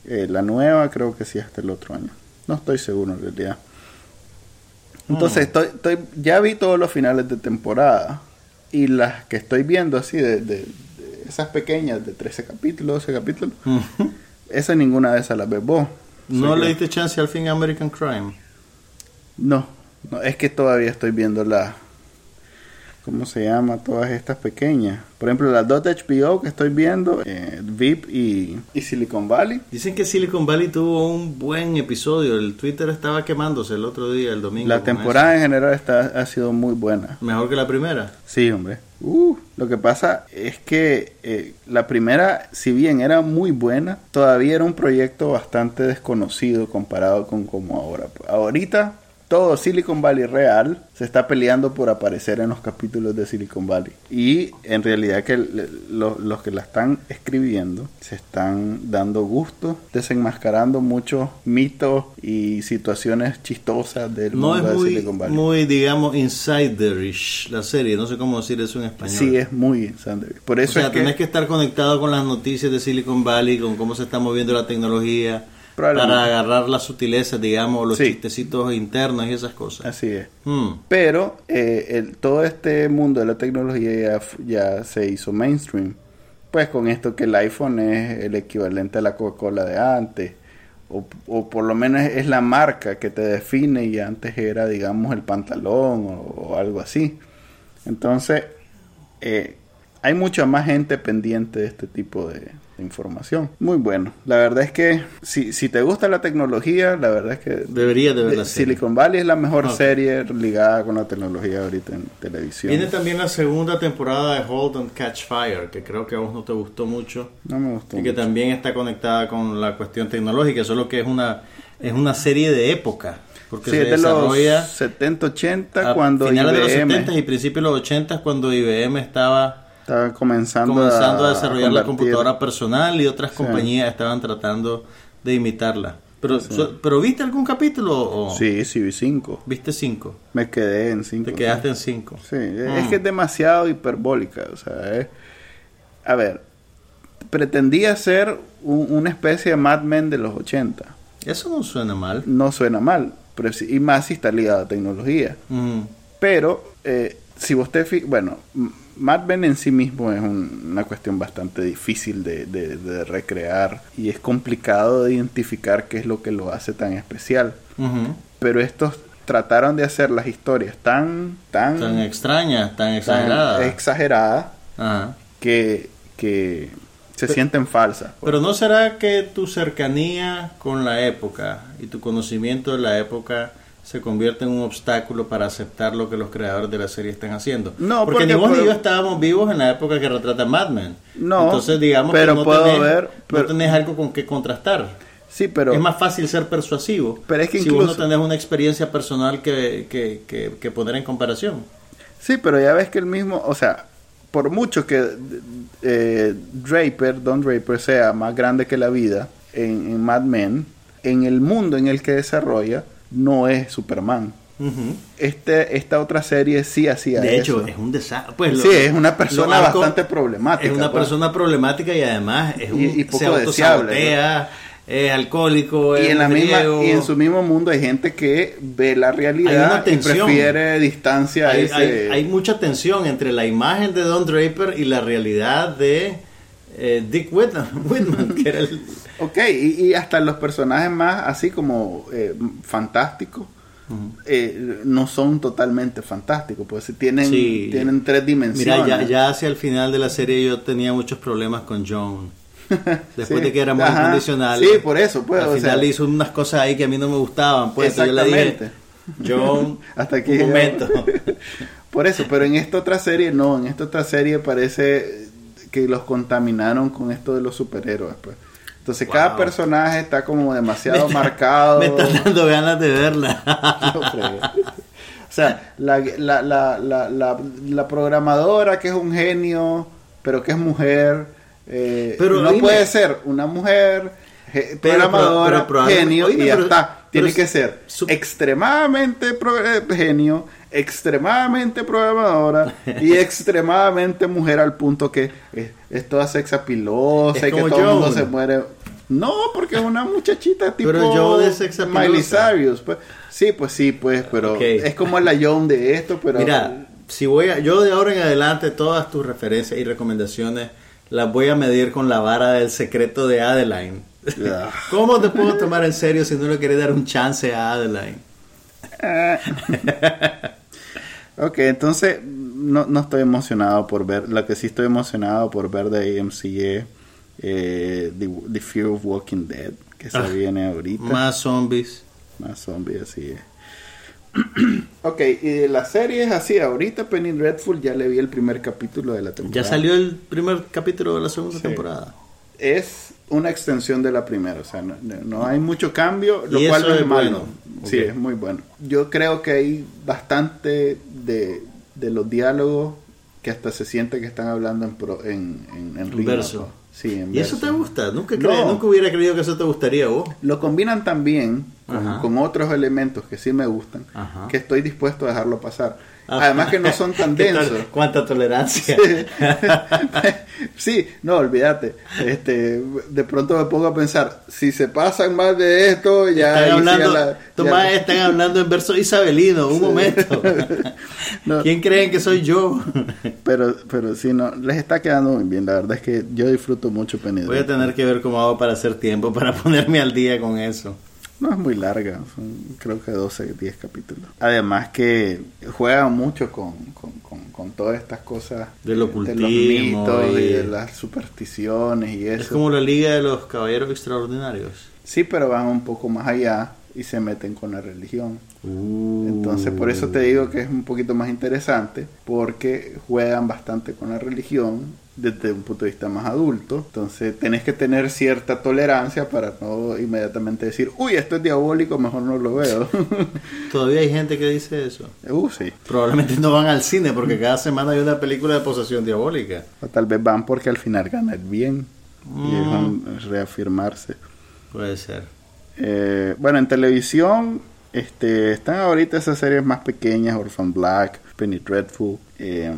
eh, la nueva creo que sí hasta el otro año. No estoy seguro en realidad. Entonces, Mm. estoy, estoy, ya vi todos los finales de temporada y las que estoy viendo así, de, de- de esas pequeñas de 13 capítulos, 12 capítulos, esa ninguna de esas las ves vos. ¿No le diste chance al fin American Crime? No, no, es que todavía estoy viendo la... ¿Cómo se llama? Todas estas pequeñas. Por ejemplo, las dos de HBO que estoy viendo, eh, VIP y, y Silicon Valley. Dicen que Silicon Valley tuvo un buen episodio. El Twitter estaba quemándose el otro día, el domingo. La temporada en general está, ha sido muy buena. Mejor que la primera. Sí, hombre. Uh, lo que pasa es que eh, la primera, si bien era muy buena, todavía era un proyecto bastante desconocido comparado con como ahora. Ahorita todo Silicon Valley real se está peleando por aparecer en los capítulos de Silicon Valley. Y en realidad que le- lo- los que la están escribiendo se están dando gusto, desenmascarando muchos mitos y situaciones chistosas del No mundo es de Silicon Valley. muy, digamos, insiderish la serie. No sé cómo decir eso en español. Sí, es muy Sander. Por o eso sea, es que... tenés que estar conectado con las noticias de Silicon Valley, con cómo se está moviendo la tecnología. Para agarrar las sutilezas, digamos, los Sí. chistecitos internos y esas cosas. Así es. Hmm. Pero eh, el- todo este mundo de la tecnología ya, se hizo mainstream. Pues con esto que el iPhone es el equivalente a la Coca-Cola de antes. O, o por lo menos es la marca que te define y antes era, digamos, el pantalón o, o algo así. Entonces, eh, hay mucha más gente pendiente de este tipo de, información. Muy bueno. La verdad es que si, si te gusta la tecnología, la verdad es que Debería de ver de- la serie. Silicon Valley es la mejor serie ligada con la tecnología ahorita en televisión. Viene también la segunda temporada de Hold and Catch Fire, que creo que a vos no te gustó mucho. No me gustó. Y que también está conectada con la cuestión tecnológica, solo que es una, es una serie de época. Porque Sí, se de los desarrolla 70, 80 a cuando finales de los IBM 70 y principios de los 80 cuando IBM estaba estaba comenzando, comenzando a desarrollar la computadora personal y otras Sí. compañías estaban tratando de imitarla. Pero, so- pero ¿viste algún capítulo o Sí, sí, vi 5. viste cinco? Me quedé en 5. Te quedaste en cinco. Sí, Mm. es que es demasiado hiperbólica. O sea, es- a ver, pretendía ser un- una especie de Mad Men de los 80. Eso no suena mal. No suena mal, pero y más si está ligado a tecnología. Mm. Pero, eh, si vos te bueno, Mad Men en sí mismo es un- una cuestión bastante difícil de, de- de recrear y es complicado de identificar qué es lo que lo hace tan especial. Pero estos trataron de hacer las historias tan, tan, Tan extraña, tan tan exagerada. exageradas Ajá. que, que se sienten falsas. Pero ¿no será que tu cercanía con la época y tu conocimiento de la época se convierte en un obstáculo para aceptar lo que los creadores de la serie están haciendo? No, porque, ni vos ni puedo- yo estábamos vivos en la época que retrata Mad Men. No, Entonces digamos pero que no, puedo tenés, ver, no pero- tenés algo con que contrastar. Sí, pero es más fácil ser persuasivo Pero es que si vos no tenés una experiencia personal que, que, que, que poner en comparación. Sí, pero ya ves que el mismo, o sea, por mucho que eh, Draper, Don Draper, sea más grande que la vida en, en Mad Men, en el mundo en el que desarrolla, no es Superman. Este, esta otra serie sí hacía De hecho, eso. es un desastre. Pues, Sí, es una persona bastante problemática, Es una pues. persona problemática y además es un, Y- y poco se autosabotea, es alcohólico, y en la misma y en su mismo mundo hay gente que ve la realidad y prefiere distancia a hay, ese hay- hay mucha tensión entre la imagen de Don Draper y la realidad de eh, Dick Whitman, Whitman, que era el... Ok, y, y hasta los personajes más así como eh, fantásticos eh, no son totalmente fantásticos, pues tienen, Sí. tienen tres dimensiones. Mira, ya, ya hacia el final de la serie yo tenía muchos problemas con John. Después Sí. de que era muy Ajá. incondicional. Sí, por eso, pues, Al o final sea- hizo unas cosas ahí que a mí no me gustaban. Pues entonces yo le dije, Exactamente. John, Hasta aquí un momento. Por eso, pero en esta otra serie no, en esta otra serie parece que los contaminaron con esto de los superhéroes, pues. Entonces Wow. cada personaje está como demasiado Me está- marcado. Me están dando ganas de verla. O sea, la, la, la, la, programadora que es un genio, pero que es mujer, eh, Pero no dime- puede ser una mujer ge- Pero- programadora, pero- pero probablemente- genio, oíme, y ya está. Tiene que ser extremadamente eh, genio, extremadamente programadora y extremadamente mujer al punto que es, es toda sexapilosa y que todo el mundo se muere. No, porque es una muchachita tipo Pero Joan es sexapilosa. Miley Cyrus, pues. Sí, pues sí, pues, pero es como la Joan de esto, pero Mira, si voy a, yo de ahora en adelante todas tus referencias y recomendaciones las voy a medir con la vara del secreto de Adeline. Ah. ¿Cómo te puedo tomar en serio si no le querés dar un chance a Adeline? Ok, entonces no, no estoy emocionado por ver. Lo que sí estoy emocionado por ver de AMC eh, The, The Fear of Walking Dead, que se Ah, viene ahorita. Más zombies. Más zombies, así es. ok, y de las series así, ahorita Penny Dreadful ya le vi el primer capítulo de la temporada. Ya salió el primer capítulo de la segunda Sí. temporada. Es una extensión de la primera, o sea, no, no- hay mucho cambio, lo cual no es, es malo. bueno. Sí, es muy bueno. Yo creo que hay bastante de, de los diálogos que hasta se siente que están hablando en, pro- en, en, en verso. Sí, en ¿Y eso te gusta? Nunca, No. nunca hubiera creído que eso te gustaría vos. Lo combinan tan bien con, otros elementos que sí me gustan, Ajá. que estoy dispuesto a dejarlo pasar. Ah. Además que no son tan densos. ¿Cuánta tolerancia? sí, no, olvídate. Este, de pronto me pongo a pensar, si se pasan más de esto, ya... Están hablando, la- Tomás, ya- están hablando en verso isabelino, un momento. No. ¿Quién creen que soy yo? Pero, pero sí, no, les está quedando muy bien. La verdad es que yo disfruto mucho Penny Voy a tener que ver cómo hago para hacer tiempo, para ponerme al día con eso. No es muy larga, son creo que 12, 10 capítulos. Además que juegan mucho con, con, con, con todas estas cosas Del de los mitos y y- de las supersticiones y eso. Es como la Liga de los Caballeros Extraordinarios. Sí, pero van un poco más allá y se meten con la religión. Entonces, por eso te Uh. digo que es un poquito más interesante, porque juegan bastante con la religión desde un punto de vista más adulto. Entonces, tenés que tener cierta tolerancia para no inmediatamente decir, uy, esto es diabólico, mejor no lo veo. Todavía hay gente que dice eso. uh, sí. Probablemente no van al cine porque cada semana hay una película de posesión diabólica. O tal vez van porque al final gana el bien y Mm. un reafirmarse. Puede ser. Eh, bueno, en televisión este, están ahorita esas series más pequeñas, Orphan Black, Penny Dreadful, eh,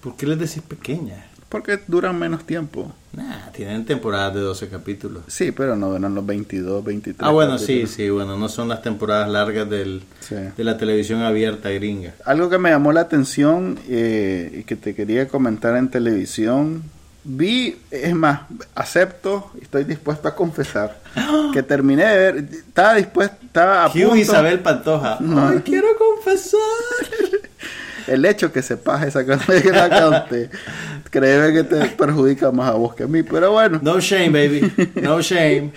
¿Por qué les decís pequeña? Porque duran menos tiempo. Nah, tienen temporadas de 12 capítulos. Sí, pero no duran los 22, 23. Ah, bueno, sí, capítulos. sí, bueno, no son las temporadas largas del, Sí. de la televisión abierta gringa. Algo que me llamó la atención eh, y que te quería comentar en televisión, vi, es más, acepto, estoy dispuesto a confesar, que terminé de ver, estaba dispuesto, estaba a Hugh punto, Isabel Pantoja. No. Ay, quiero confesar. el hecho que que la cante, créeme que te perjudica más a vos que a mí, pero bueno, No shame, baby. No shame.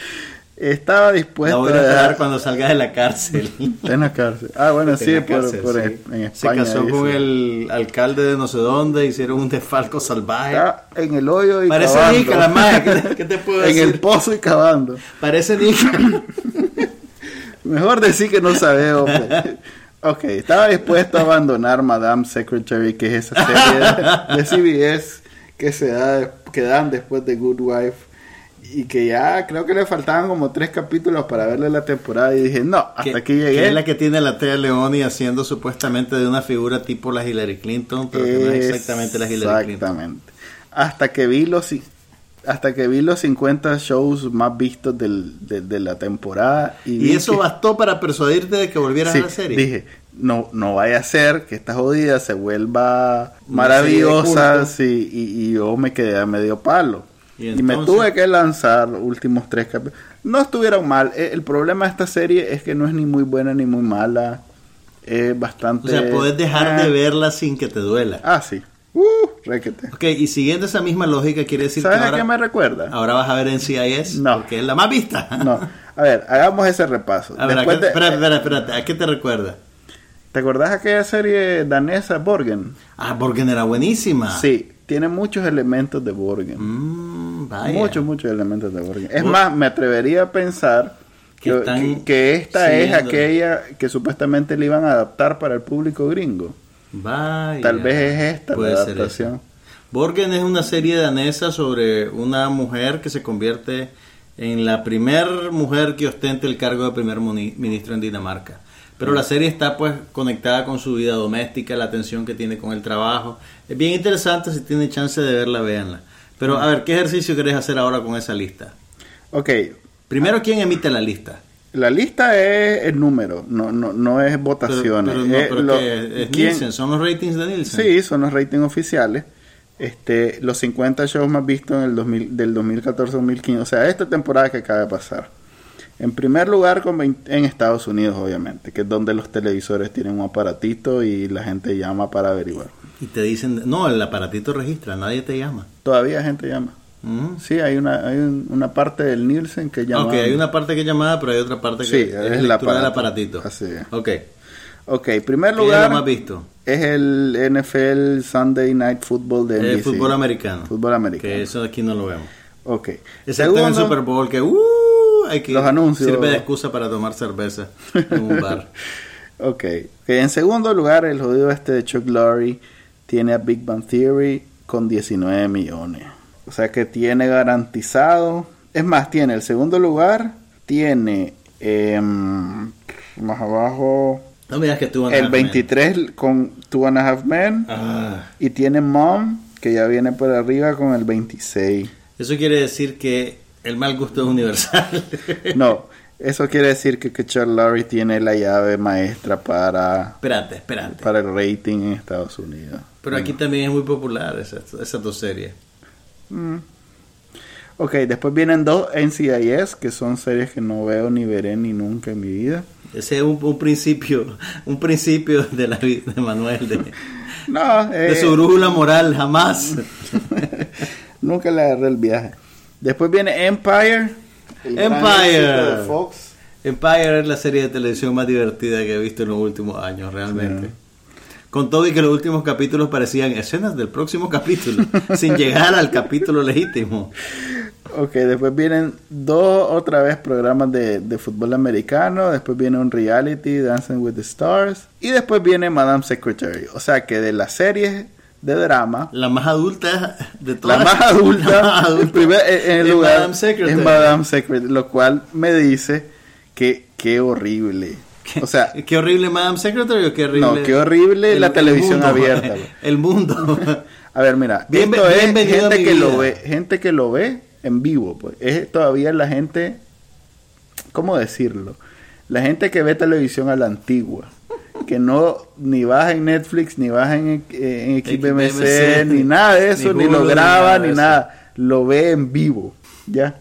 estaba dispuesto voy a a dejar- cuando salga de la cárcel. En la cárcel. Ah, bueno, sí, en por, cárcel, por- sí. en Se España. casó con el alcalde de no sé dónde, hicieron un desfalco salvaje. Está en el hoyo y Parece cavando. Nica, la madre. ¿Qué, qué te puedo en decir? el pozo y cavando. Parece Nica. Mejor decir que no sabe, hombre. Ok, estaba dispuesto a abandonar Madame Secretary, que es esa serie de CBS que se da, que dan después de Good Wife. Y que ya creo que le faltaban como tres capítulos para verle la temporada. Y dije, no, hasta que, aquí que llegué. es la que tiene la Tea Leoni haciendo supuestamente de una figura tipo la Hillary Clinton, pero que no es exactamente la Hillary Clinton. Exactamente. Hasta que vi los hasta que vi los 50 shows más vistos del- de, de la temporada y, eso que- bastó para persuadirte de que volvieras Sí, a la serie. dije no no vaya a ser que esta jodida se vuelva maravillosa sí, y, y yo me quedé a medio palo Y y, me tuve que lanzar los últimos tres capítulos. No estuvieron mal Eh, el problema de esta serie es que no es ni muy buena ni muy mala es bastante O sea, podés dejar Ah, de verla sin que te duela. ah sí uh, requete Ok, y siguiendo esa misma lógica, quiere decir que ¿sabes a qué me recuerda? ahora vas a ver en CIS, No. porque es la más vista. No, a ver, hagamos ese repaso. A ver, ¿a qué, de- espérate, espérate, espérate, ¿a qué te recuerda? ¿Te acordás aquella serie danesa Borgen? Ah, Borgen era buenísima. Sí, tiene muchos elementos de Borgen. Mm, vaya. Muchos, muchos elementos de Borgen. Es más, me atrevería a pensar Que Que, esta es aquella que supuestamente le iban a adaptar para el público gringo. Vaya. Tal vez es esta Puede la adaptación. Borgen es una serie danesa sobre una mujer que se convierte en la primer mujer que ostente el cargo de primer ministro en Dinamarca. Pero la serie está pues conectada con su vida doméstica, la atención que tiene con el trabajo. Es bien interesante, si tienen chance de verla, véanla. Pero a ver, ¿qué ejercicio querés hacer ahora con esa lista? Ok, Primero, ¿quién emite la lista? La lista es el número, no, no, no es votaciones. pero no, Es pero lo- ¿qué? ¿Es quién- Nielsen? ¿Son los ratings de Nielsen? Sí, son los ratings oficiales. Este, los 50 shows más vistos en el 2000, del 2014-2015, o sea, esta temporada que acaba de pasar. En primer lugar con 20 en Estados Unidos, obviamente, que es donde los televisores tienen un aparatito y la gente llama para averiguar. Y te dicen, no, el aparatito registra, nadie te llama. Todavía gente llama. Sí, hay una, hay un- una parte del Nielsen que llama. Ok, hay una parte que es llamada, pero hay otra parte que Sí, es, es el lectura del aparato. aparatito. Así es. Ok. Ok, primer ¿Qué es lugar lo más visto? es el NFL Sunday Night Football de El NBC. fútbol americano. Fútbol americano. Que eso aquí no lo vemos. Ok. Excepto en el Super Bowl, que uh, hay que Los anuncios. sirve de excusa para tomar cerveza en un bar. Ok, En segundo lugar, el jodido este de Chuck Lorre tiene a Big Bang Theory con 19 millones. O sea que tiene garantizado. Es más, tiene el segundo lugar, tiene em, más abajo No me digas que tú el 23 con Two and a Half Men Ah, y tiene Mom que ya viene por arriba con el 26. eso quiere decir que el mal gusto es universal. No, eso quiere decir que, que Lorre tiene la llave maestra para, espérate, espérate. para el rating en Estados Unidos. Pero aquí también es muy popular esa- esas dos series. Mm. Ok, después vienen dos NCIS, que son series que no veo ni veré ni nunca en mi vida. Ese es un, un principio, un principio de la vida de Manuel, de, No, de eh, su brújula moral, jamás. nunca le agarré el viaje. Después viene Empire. el Empire. éxito de Fox. Empire es la serie de televisión más divertida que he visto en los últimos años, realmente. Con todo y que los últimos capítulos parecían escenas del próximo capítulo, sin llegar al capítulo legítimo. Ok, después vienen dos otra vez programas de, de fútbol americano, después viene un reality, Dancing with the Stars, y después viene Madame Secretary. O sea que de las series de drama, La más adulta de la todas. más adulta, la más en, adulta primer- en el lugar Madame Secretary. es Madame Secretary, lo cual me dice que qué horrible. O sea, ¿Qué horrible Madame Secretary o qué horrible? No, qué horrible la televisión abierta. El mundo. a ver, mira, Bien- esto es gente que vida. lo ve, gente que lo ve en vivo, pues. Es todavía la gente ¿cómo decirlo? La gente que ve televisión a la antigua, que no ni baja en Netflix, ni baja en, en XBMC, XBMC, ni nada de eso, ni ni, lo ni graba, nada ni nada, lo ve en vivo, ¿ya?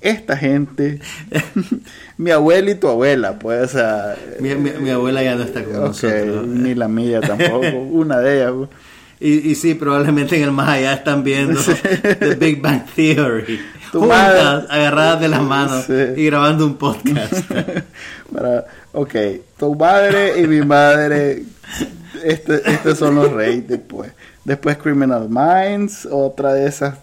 Esta gente, mi abuela y tu abuela, pues, o sea, mi, mi- mi abuela ya no está con ok, nosotros. ni la mía tampoco, una de ellas, pues. Y, y sí, probablemente en el más allá están viendo The Big Bang Theory. Tu juntas, madre- agarradas de las manos Sí. y grabando un podcast. Para, ok, tu madre y mi madre, este, estos son los ratings, pues. Después Criminal Minds, otra de esas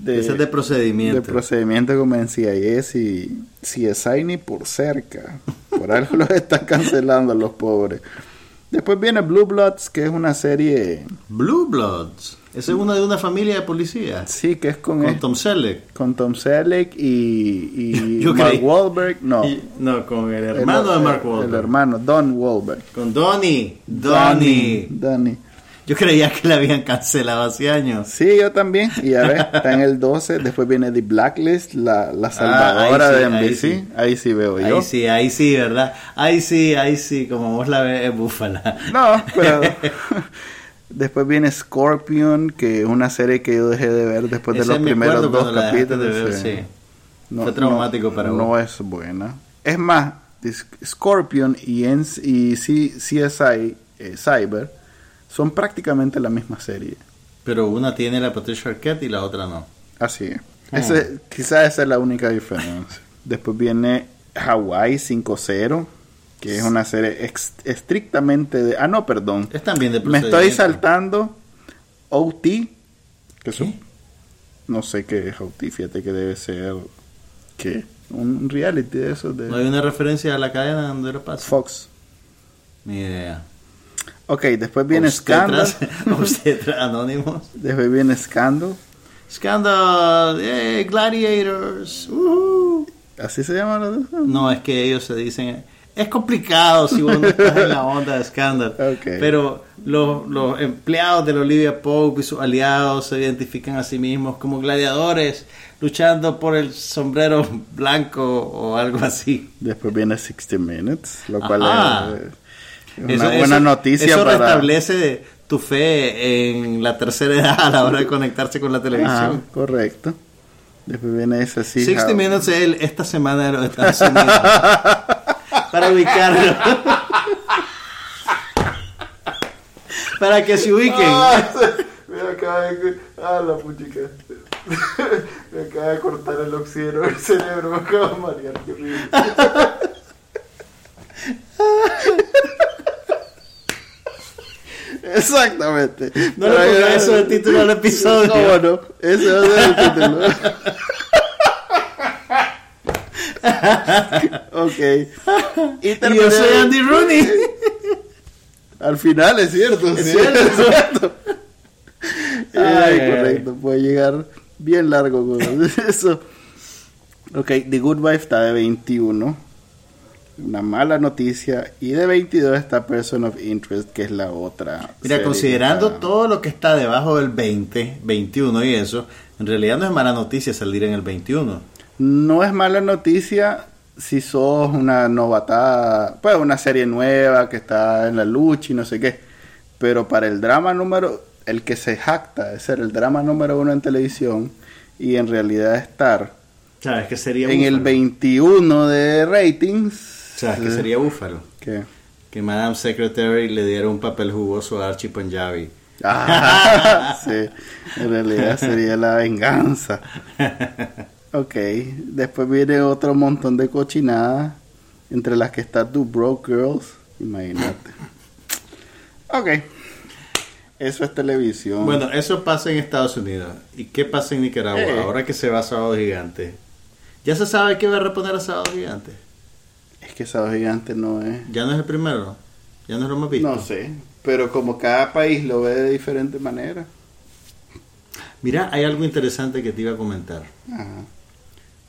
de, Ese es de procedimiento. de procedimiento como en CIS y CSI ni por cerca. Por algo los están cancelando los pobres. Después viene Blue Bloods, que es una serie, Blue Bloods. Esa es una de una familia de policías. sí, que es con, Con es- Tom Selleck. con Tom Selleck y, y Mark creí- Wahlberg. No, Y- no, con el hermano el, de Mark el Wahlberg. hermano, Don Wahlberg. Con Donnie. Donnie. Donnie. Yo creía que la habían cancelado hace años. Sí, yo también. Y a ver, está en el 12. Después viene The Blacklist, la, la Ah, salvadora ahí sí, de ahí NBC. sí. Ahí sí veo yo. Ahí sí, ahí sí, ¿verdad? Ahí sí, ahí sí, como vos la ves, es búfala. No, pero. después viene Scorpion, que es una serie que yo dejé de ver después de los me primeros dos capítulos. de ver, sí. sí. Fue traumático para No vos. es buena. Es más, Scorpion y, en- y C- CSI eh, Cyber son prácticamente la misma serie. Pero una tiene la Patricia Arquette y la otra no. Así es. Hmm. Ese- quizás esa es la única diferencia. Después viene Hawaii 5-0, que es una serie estrictamente de... Ah, no, perdón. Es también de Me estoy saltando OT, que eso, ¿Qué? no sé qué es OT, fíjate que debe ser... ¿Qué? Un reality de esos de ¿No hay una referencia a la cadena donde lo pasa? Fox. Ni idea. Ok, después viene Scandal. Obstetras, anónimos. Después viene Scandal. Scandal, eh, Gladiators. ujú. ¿Así se llama la de No, es que ellos se dicen. Es complicado si uno está en la onda de Scandal. Ok. Pero los, los empleados de la Olivia Pope y sus aliados se identifican a sí mismos como gladiadores luchando por el sombrero blanco o algo así. Después viene 60 Minutes, lo cual Ajá. es, es una Eso- buena eso- noticia Eso para... restablece tu fe en la tercera edad a la hora de conectarse con la televisión. correcto. Después viene ese sí. 60 how- Minutes es el esta semana de los Estados Unidos. Para ubicarlo. Para que se ubiquen. Me acaba de... Ah, la puchica. me acaba de cortar el oxígeno del cerebro. Me acaba de marear. Qué Exactamente. No le pongas eso de título al episodio. ¿Cómo no? Ese va a ser el título. ok. Y, Y yo soy Andy Rooney. Al final es cierto. Es sí, cierto. es cierto. Ay, Ay, ay, correcto. Puede llegar bien largo con eso. Ok, The Good Wife está de 21. Una mala noticia. Y de 22 está Person of Interest, que es la otra. Mira, considerando está- todo lo que está debajo del 20, 21 y eso, en realidad no es mala noticia salir en el 21. No es mala noticia si sos una novatada, pues una serie nueva que está en la lucha y no sé qué. Pero para el drama número, el que se jacta de ser el drama número uno en televisión y en realidad estar ¿Sabes que sería en el Búfalo? 21 de ratings. ¿Sabes que eh, sería Búfalo? ¿qué? Que Madame Secretary le diera un papel jugoso a Archie Punjabi. Ah, sí, en realidad sería la venganza. Ok, después viene otro montón de cochinadas, entre las que está Do Broke Girls, imagínate. Ok, eso es televisión. Bueno, eso pasa en Estados Unidos. ¿Y qué pasa en Nicaragua? Eh. Ahora que se va a Sábado Gigante. ¿Ya se sabe qué va a reponer a Sábado Gigante? Es que Sábado Gigante no es... ¿Ya no es el primero? ¿Ya no es lo más visto? No sé, pero como cada país lo ve de diferente manera. Mira, hay algo interesante que te iba a comentar. Ajá.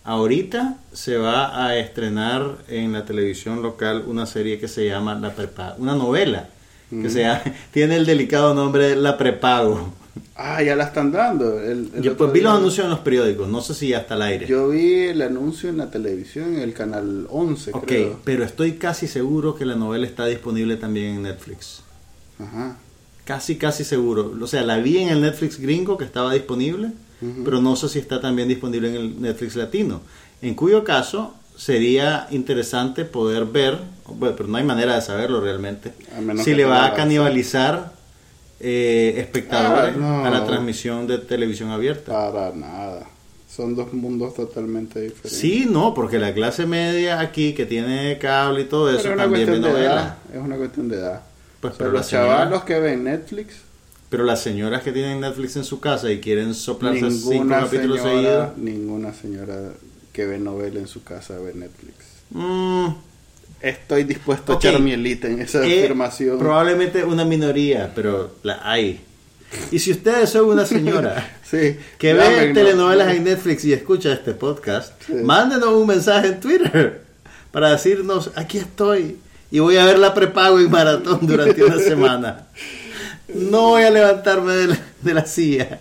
Ahorita se va a estrenar en la televisión local una serie que se llama La Prepago, una novela que se llama- tiene el delicado nombre de La Prepago. Ah, ya la están dando. El, el Yo pues vi los anuncios en los periódicos, no sé si ya está al aire. Yo vi el anuncio en la televisión, en el canal 11, ok, creo. pero estoy casi seguro que la novela está disponible también en Netflix. Ajá. Casi, casi seguro. O sea, la vi en el Netflix gringo que estaba disponible, pero no sé si está también disponible en el Netflix latino. En cuyo caso sería interesante poder ver, bueno, pero no hay manera de saberlo realmente, si le va a canibalizar eh, espectadores Ah, no. a la transmisión de televisión abierta. Para nada. Son dos mundos totalmente diferentes. Sí, no, porque la clase media aquí que tiene cable y todo eso también ve cuestión de novela. edad. Es una cuestión de edad. Pues, Pero pero, los las señoras, chavalos que ven Netflix, pero las señoras que tienen Netflix en su casa y quieren soplarse cinco capítulos señora, seguidos. ninguna señora que ve novela en su casa ve Netflix. Mm, Estoy dispuesto a echar mielita en esa eh, afirmación. probablemente una minoría, pero la hay. Y si ustedes son una señora Sí. que ve telenovelas en Netflix y escucha este podcast, Sí. mándenos un mensaje en Twitter para decirnos, aquí estoy y voy a ver la prepago en maratón durante una semana. No voy a levantarme de la, de la silla.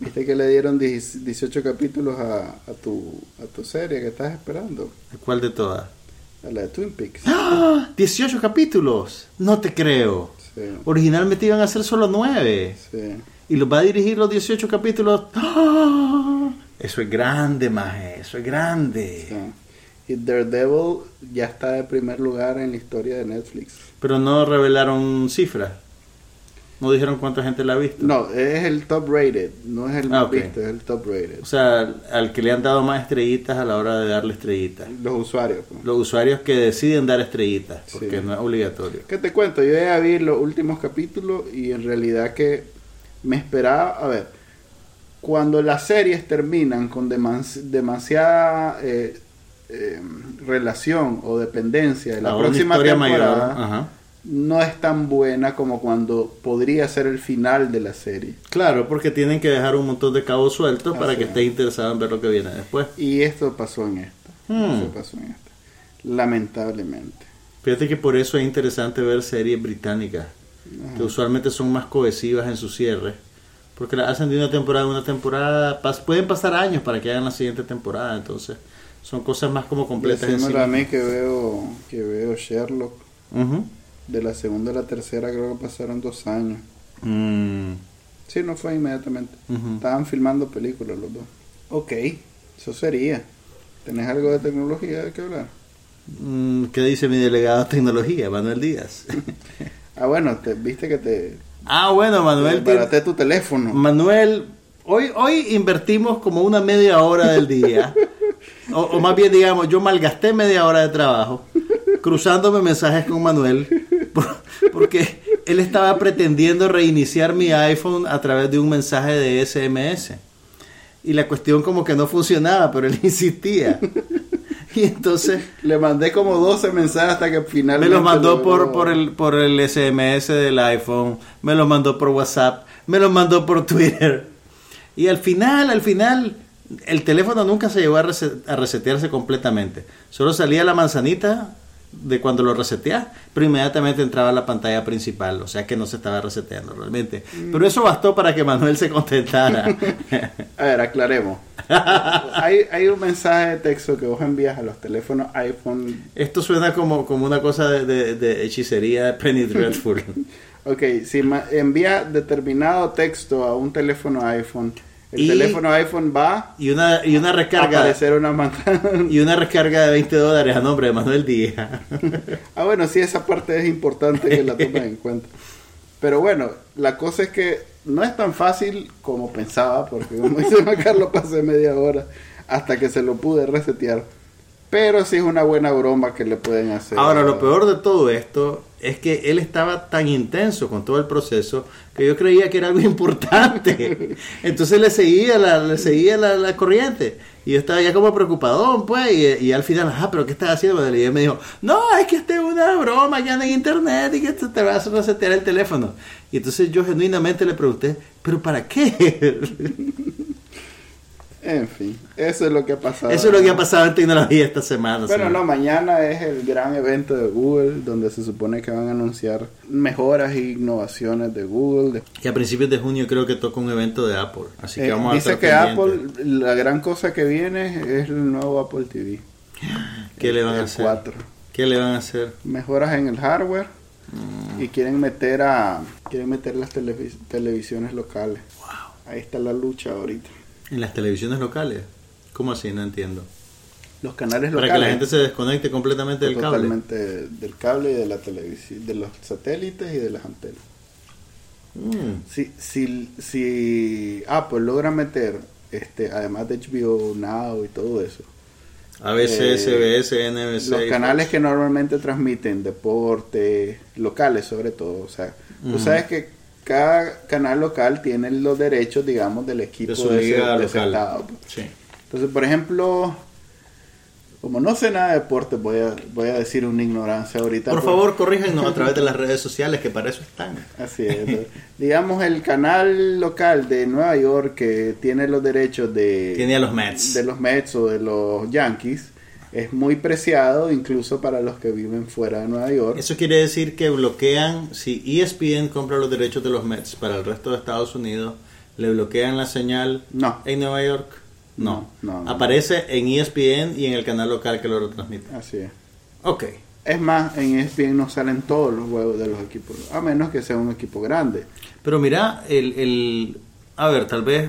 Viste que le dieron 10 18 capítulos a, a, tu, a tu serie que estás esperando. ¿Cuál de todas? A la de Twin Peaks. ¡Ah! 18 capítulos. No te creo. Sí, Originalmente iban a ser solo 9. sí. Y los va a dirigir los 18 capítulos. ¡Ah! Eso es grande, maje. Eso es grande. sí. Y Daredevil ya está de primer lugar en la historia de Netflix. Pero no revelaron cifras. No dijeron cuánta gente la ha visto. No, es el top rated, no es el Ah, más ok. visto, es el top rated. O sea, al que le han dado más estrellitas a la hora de darle estrellitas. Los usuarios. pues. Los usuarios que deciden dar estrellitas, porque Sí. no es obligatorio. ¿Qué te cuento? Yo ya vi los últimos capítulos y en realidad que me esperaba, a ver, cuando las series terminan con demas- demasiada eh, eh, relación o dependencia de la A una próxima temporada mayor, ajá. No es tan buena como cuando podría ser el final de la serie. Claro, porque tienen que dejar un montón de cabos sueltos para Así que es. estés interesado en ver lo que viene después. Y esto pasó en esta. Hmm. Pasó en esta. Lamentablemente. Fíjate que por eso es interesante ver series británicas, que usualmente son más cohesivas en su cierre, porque hacen de una temporada a una temporada, pas- pueden pasar años para que hagan la siguiente temporada, entonces son cosas más como completas. en sí Decímelo a mí que veo, que veo Sherlock. Ujú. De la segunda a la tercera creo que pasaron dos años. Mm, Sí, no fue inmediatamente. Estaban filmando películas los dos. Ok, eso sería. ¿Tenés algo de tecnología de que hablar? Mm, ¿Qué dice mi delegado de tecnología, Manuel Díaz? Ah, bueno, te, viste que te, ah, bueno, te Manuel. desbaraté tu teléfono. Manuel, hoy, hoy invertimos como una media hora del día, o, o más bien digamos, yo malgasté media hora de trabajo cruzándome mensajes con Manuel, porque él estaba pretendiendo reiniciar mi iPhone a través de un mensaje de SMS. Y la cuestión como que no funcionaba, pero él insistía. Y entonces Le mandé como 12 mensajes hasta que me finalmente... los mandó por, el, por el SMS del iPhone, me los mandó por WhatsApp, me los mandó por Twitter. Y al final, al final, el teléfono nunca se llegó a resetearse completamente. Solo salía la manzanita de cuando lo reseteas, pero inmediatamente entraba la pantalla principal, o sea que no se estaba reseteando realmente. Pero eso bastó para que Manuel se contentara. A ver, aclaremos. hay, hay un mensaje de texto que vos envías a los teléfonos iPhone. Esto suena como, como una cosa de, de- de hechicería Penny Dreadful. Ok, si envía determinado texto a un teléfono iPhone, el Y- teléfono iPhone va Y una, y una recarga. una manzana. Y una recarga de 20 dólares a nombre de Manuel Díaz. ah, bueno, sí, esa parte es importante que la tomen en cuenta. Pero bueno, la cosa es que no es tan fácil como pensaba, porque como dice Carlos, pasé media hora hasta que se lo pude resetear. Pero sí es una buena broma que le pueden hacer. Ahora, lo peor de todo esto es que él estaba tan intenso con todo el proceso que yo creía que era algo importante. Entonces le seguía la, le seguía la, la corriente. Y yo estaba ya como preocupadón, pues. Y, y al final, ah, pero ¿qué estás haciendo? Y él me dijo, no, es que esta es una broma ya en internet y que te, te vas a resetear el teléfono. Y entonces yo genuinamente le pregunté, ¿pero para qué? En fin, eso es lo que ha pasado. Eso es lo que ha pasado en tecnología esta semana. Bueno, no, mañana es el gran evento de Google, donde se supone que van a anunciar mejoras e innovaciones de Google. Que a principios de junio creo que toca un evento de Apple. Así que Eh, vamos a dice que pendientes. Apple, la gran cosa que viene es el nuevo Apple TV. ¿Qué le van a hacer? 4. ¿Qué le van a hacer? Mejoras en el hardware Mm. y quieren meter a quieren meter las televis- televisiones locales. Ahí está la lucha ahorita. En las televisiones locales. ¿Cómo así? No entiendo. Los canales Para locales. que la gente se desconecte completamente del cable. totalmente del cable y de la televisión, de los satélites y de las antenas. Mm. Si, si, si Apple logra meter, este, además de HBO Now y todo eso, ABC, Eh, SBS, NBC. los canales Fox. que normalmente transmiten deporte, locales sobre todo, o sea, tú Ujú. sabes que cada canal local tiene los derechos, digamos, del equipo De su de liga ese local. estado, pues. Sí. Entonces, por ejemplo, como no sé nada de deporte, voy a, voy a decir una ignorancia ahorita. Por pues. favor, corríjanos a través de las redes sociales, que para eso están. Así es. Digamos, el canal local de Nueva York que tiene los derechos de, Tiene a los Mets. de los Mets o de los Yankees es muy preciado incluso para los que viven fuera de Nueva York. Eso quiere decir que bloquean, si ESPN compra los derechos de los Mets para el resto de Estados Unidos, le bloquean la señal No. en Nueva York. No. No, no, no. Aparece en ESPN y en el canal local que lo retransmite. Así es. Ok. Es más, en ESPN no salen todos los juegos de los equipos, a menos que sea un equipo grande. Pero mira, el, el... A ver, tal vez,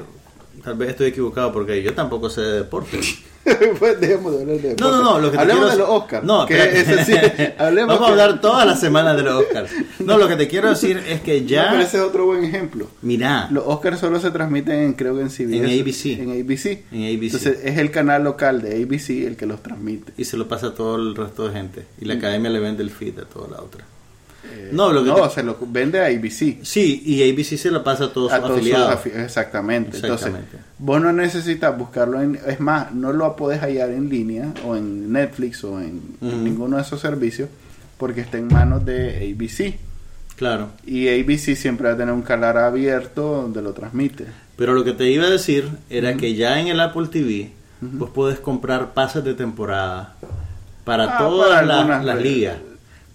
tal vez estoy equivocado porque yo tampoco sé de deporte. pues dejemos de hablar de No, no, no, lo que te Hablemos quiero de los Oscars. No, que sí, hablemos Vamos a hablar toda la semana de los Oscars. No, lo que te quiero decir es que No, ya... pero ese es otro buen ejemplo. Mira, Los Oscars solo se transmiten, en, creo que en CBS. En ABC. En ABC. En ABC. Entonces es el canal local de ABC el que los transmite. y se lo pasa a todo el resto de gente. Y la Mm. academia le vende el feed a toda la otra. Eh, No, lo que no, te- se lo vende a ABC. Sí, y ABC se lo pasa a todos A sus todos sus afiliados. afi- exactamente. Entonces, vos no necesitas buscarlo en... Es más, no lo podés hallar en línea o en Netflix o en, ninguno de esos servicios porque está en manos de ABC. Claro. Y ABC siempre va a tener un canal abierto donde lo transmite. Pero lo que te iba a decir era que ya en el Apple TV vos podés comprar pases de temporada para Ah, todas para las, ligas.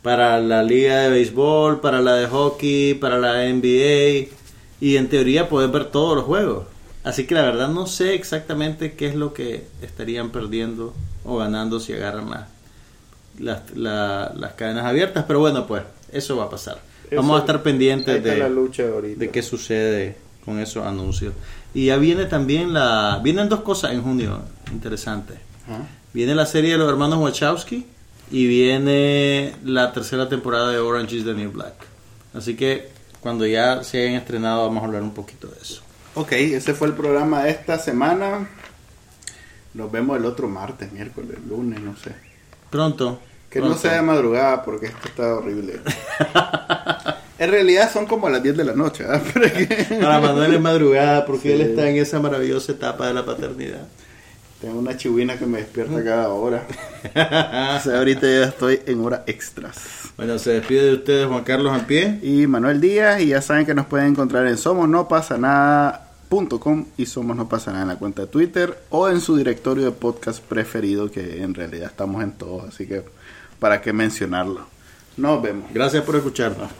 Para la liga de béisbol, para la de hockey, para la NBA. Y en teoría podés ver todos los juegos. Así que la verdad no sé exactamente qué es lo que estarían perdiendo o ganando si agarran las, las, la- las cadenas abiertas. Pero bueno, pues eso va a pasar. Vamos a estar pendientes de la lucha de qué sucede con esos anuncios. Y ya viene también la... Vienen dos cosas en junio interesantes. Viene la serie de los hermanos Wachowski y viene la tercera temporada de Orange is the New Black. Así que cuando ya se hayan estrenado vamos a hablar un poquito de eso. Ok, ese fue el programa de esta semana. Nos vemos el otro martes, miércoles, lunes, no sé. Pronto. Que no sea de madrugada porque esto está horrible. en realidad son como las 10 de la noche, que Para Manuel es madrugada porque Sí. él está en esa maravillosa etapa de la paternidad. Tengo una chihuina que me despierta cada hora. o sea, ahorita ya estoy en hora extras. Bueno, se despide de ustedes Juan Carlos al pie. Y Manuel Díaz, y ya saben que nos pueden encontrar en y Somos No Pasa Nada en la cuenta de Twitter o en su directorio de podcast preferido, que en realidad estamos en todos, así que para qué mencionarlo. Nos vemos. Gracias por escucharnos.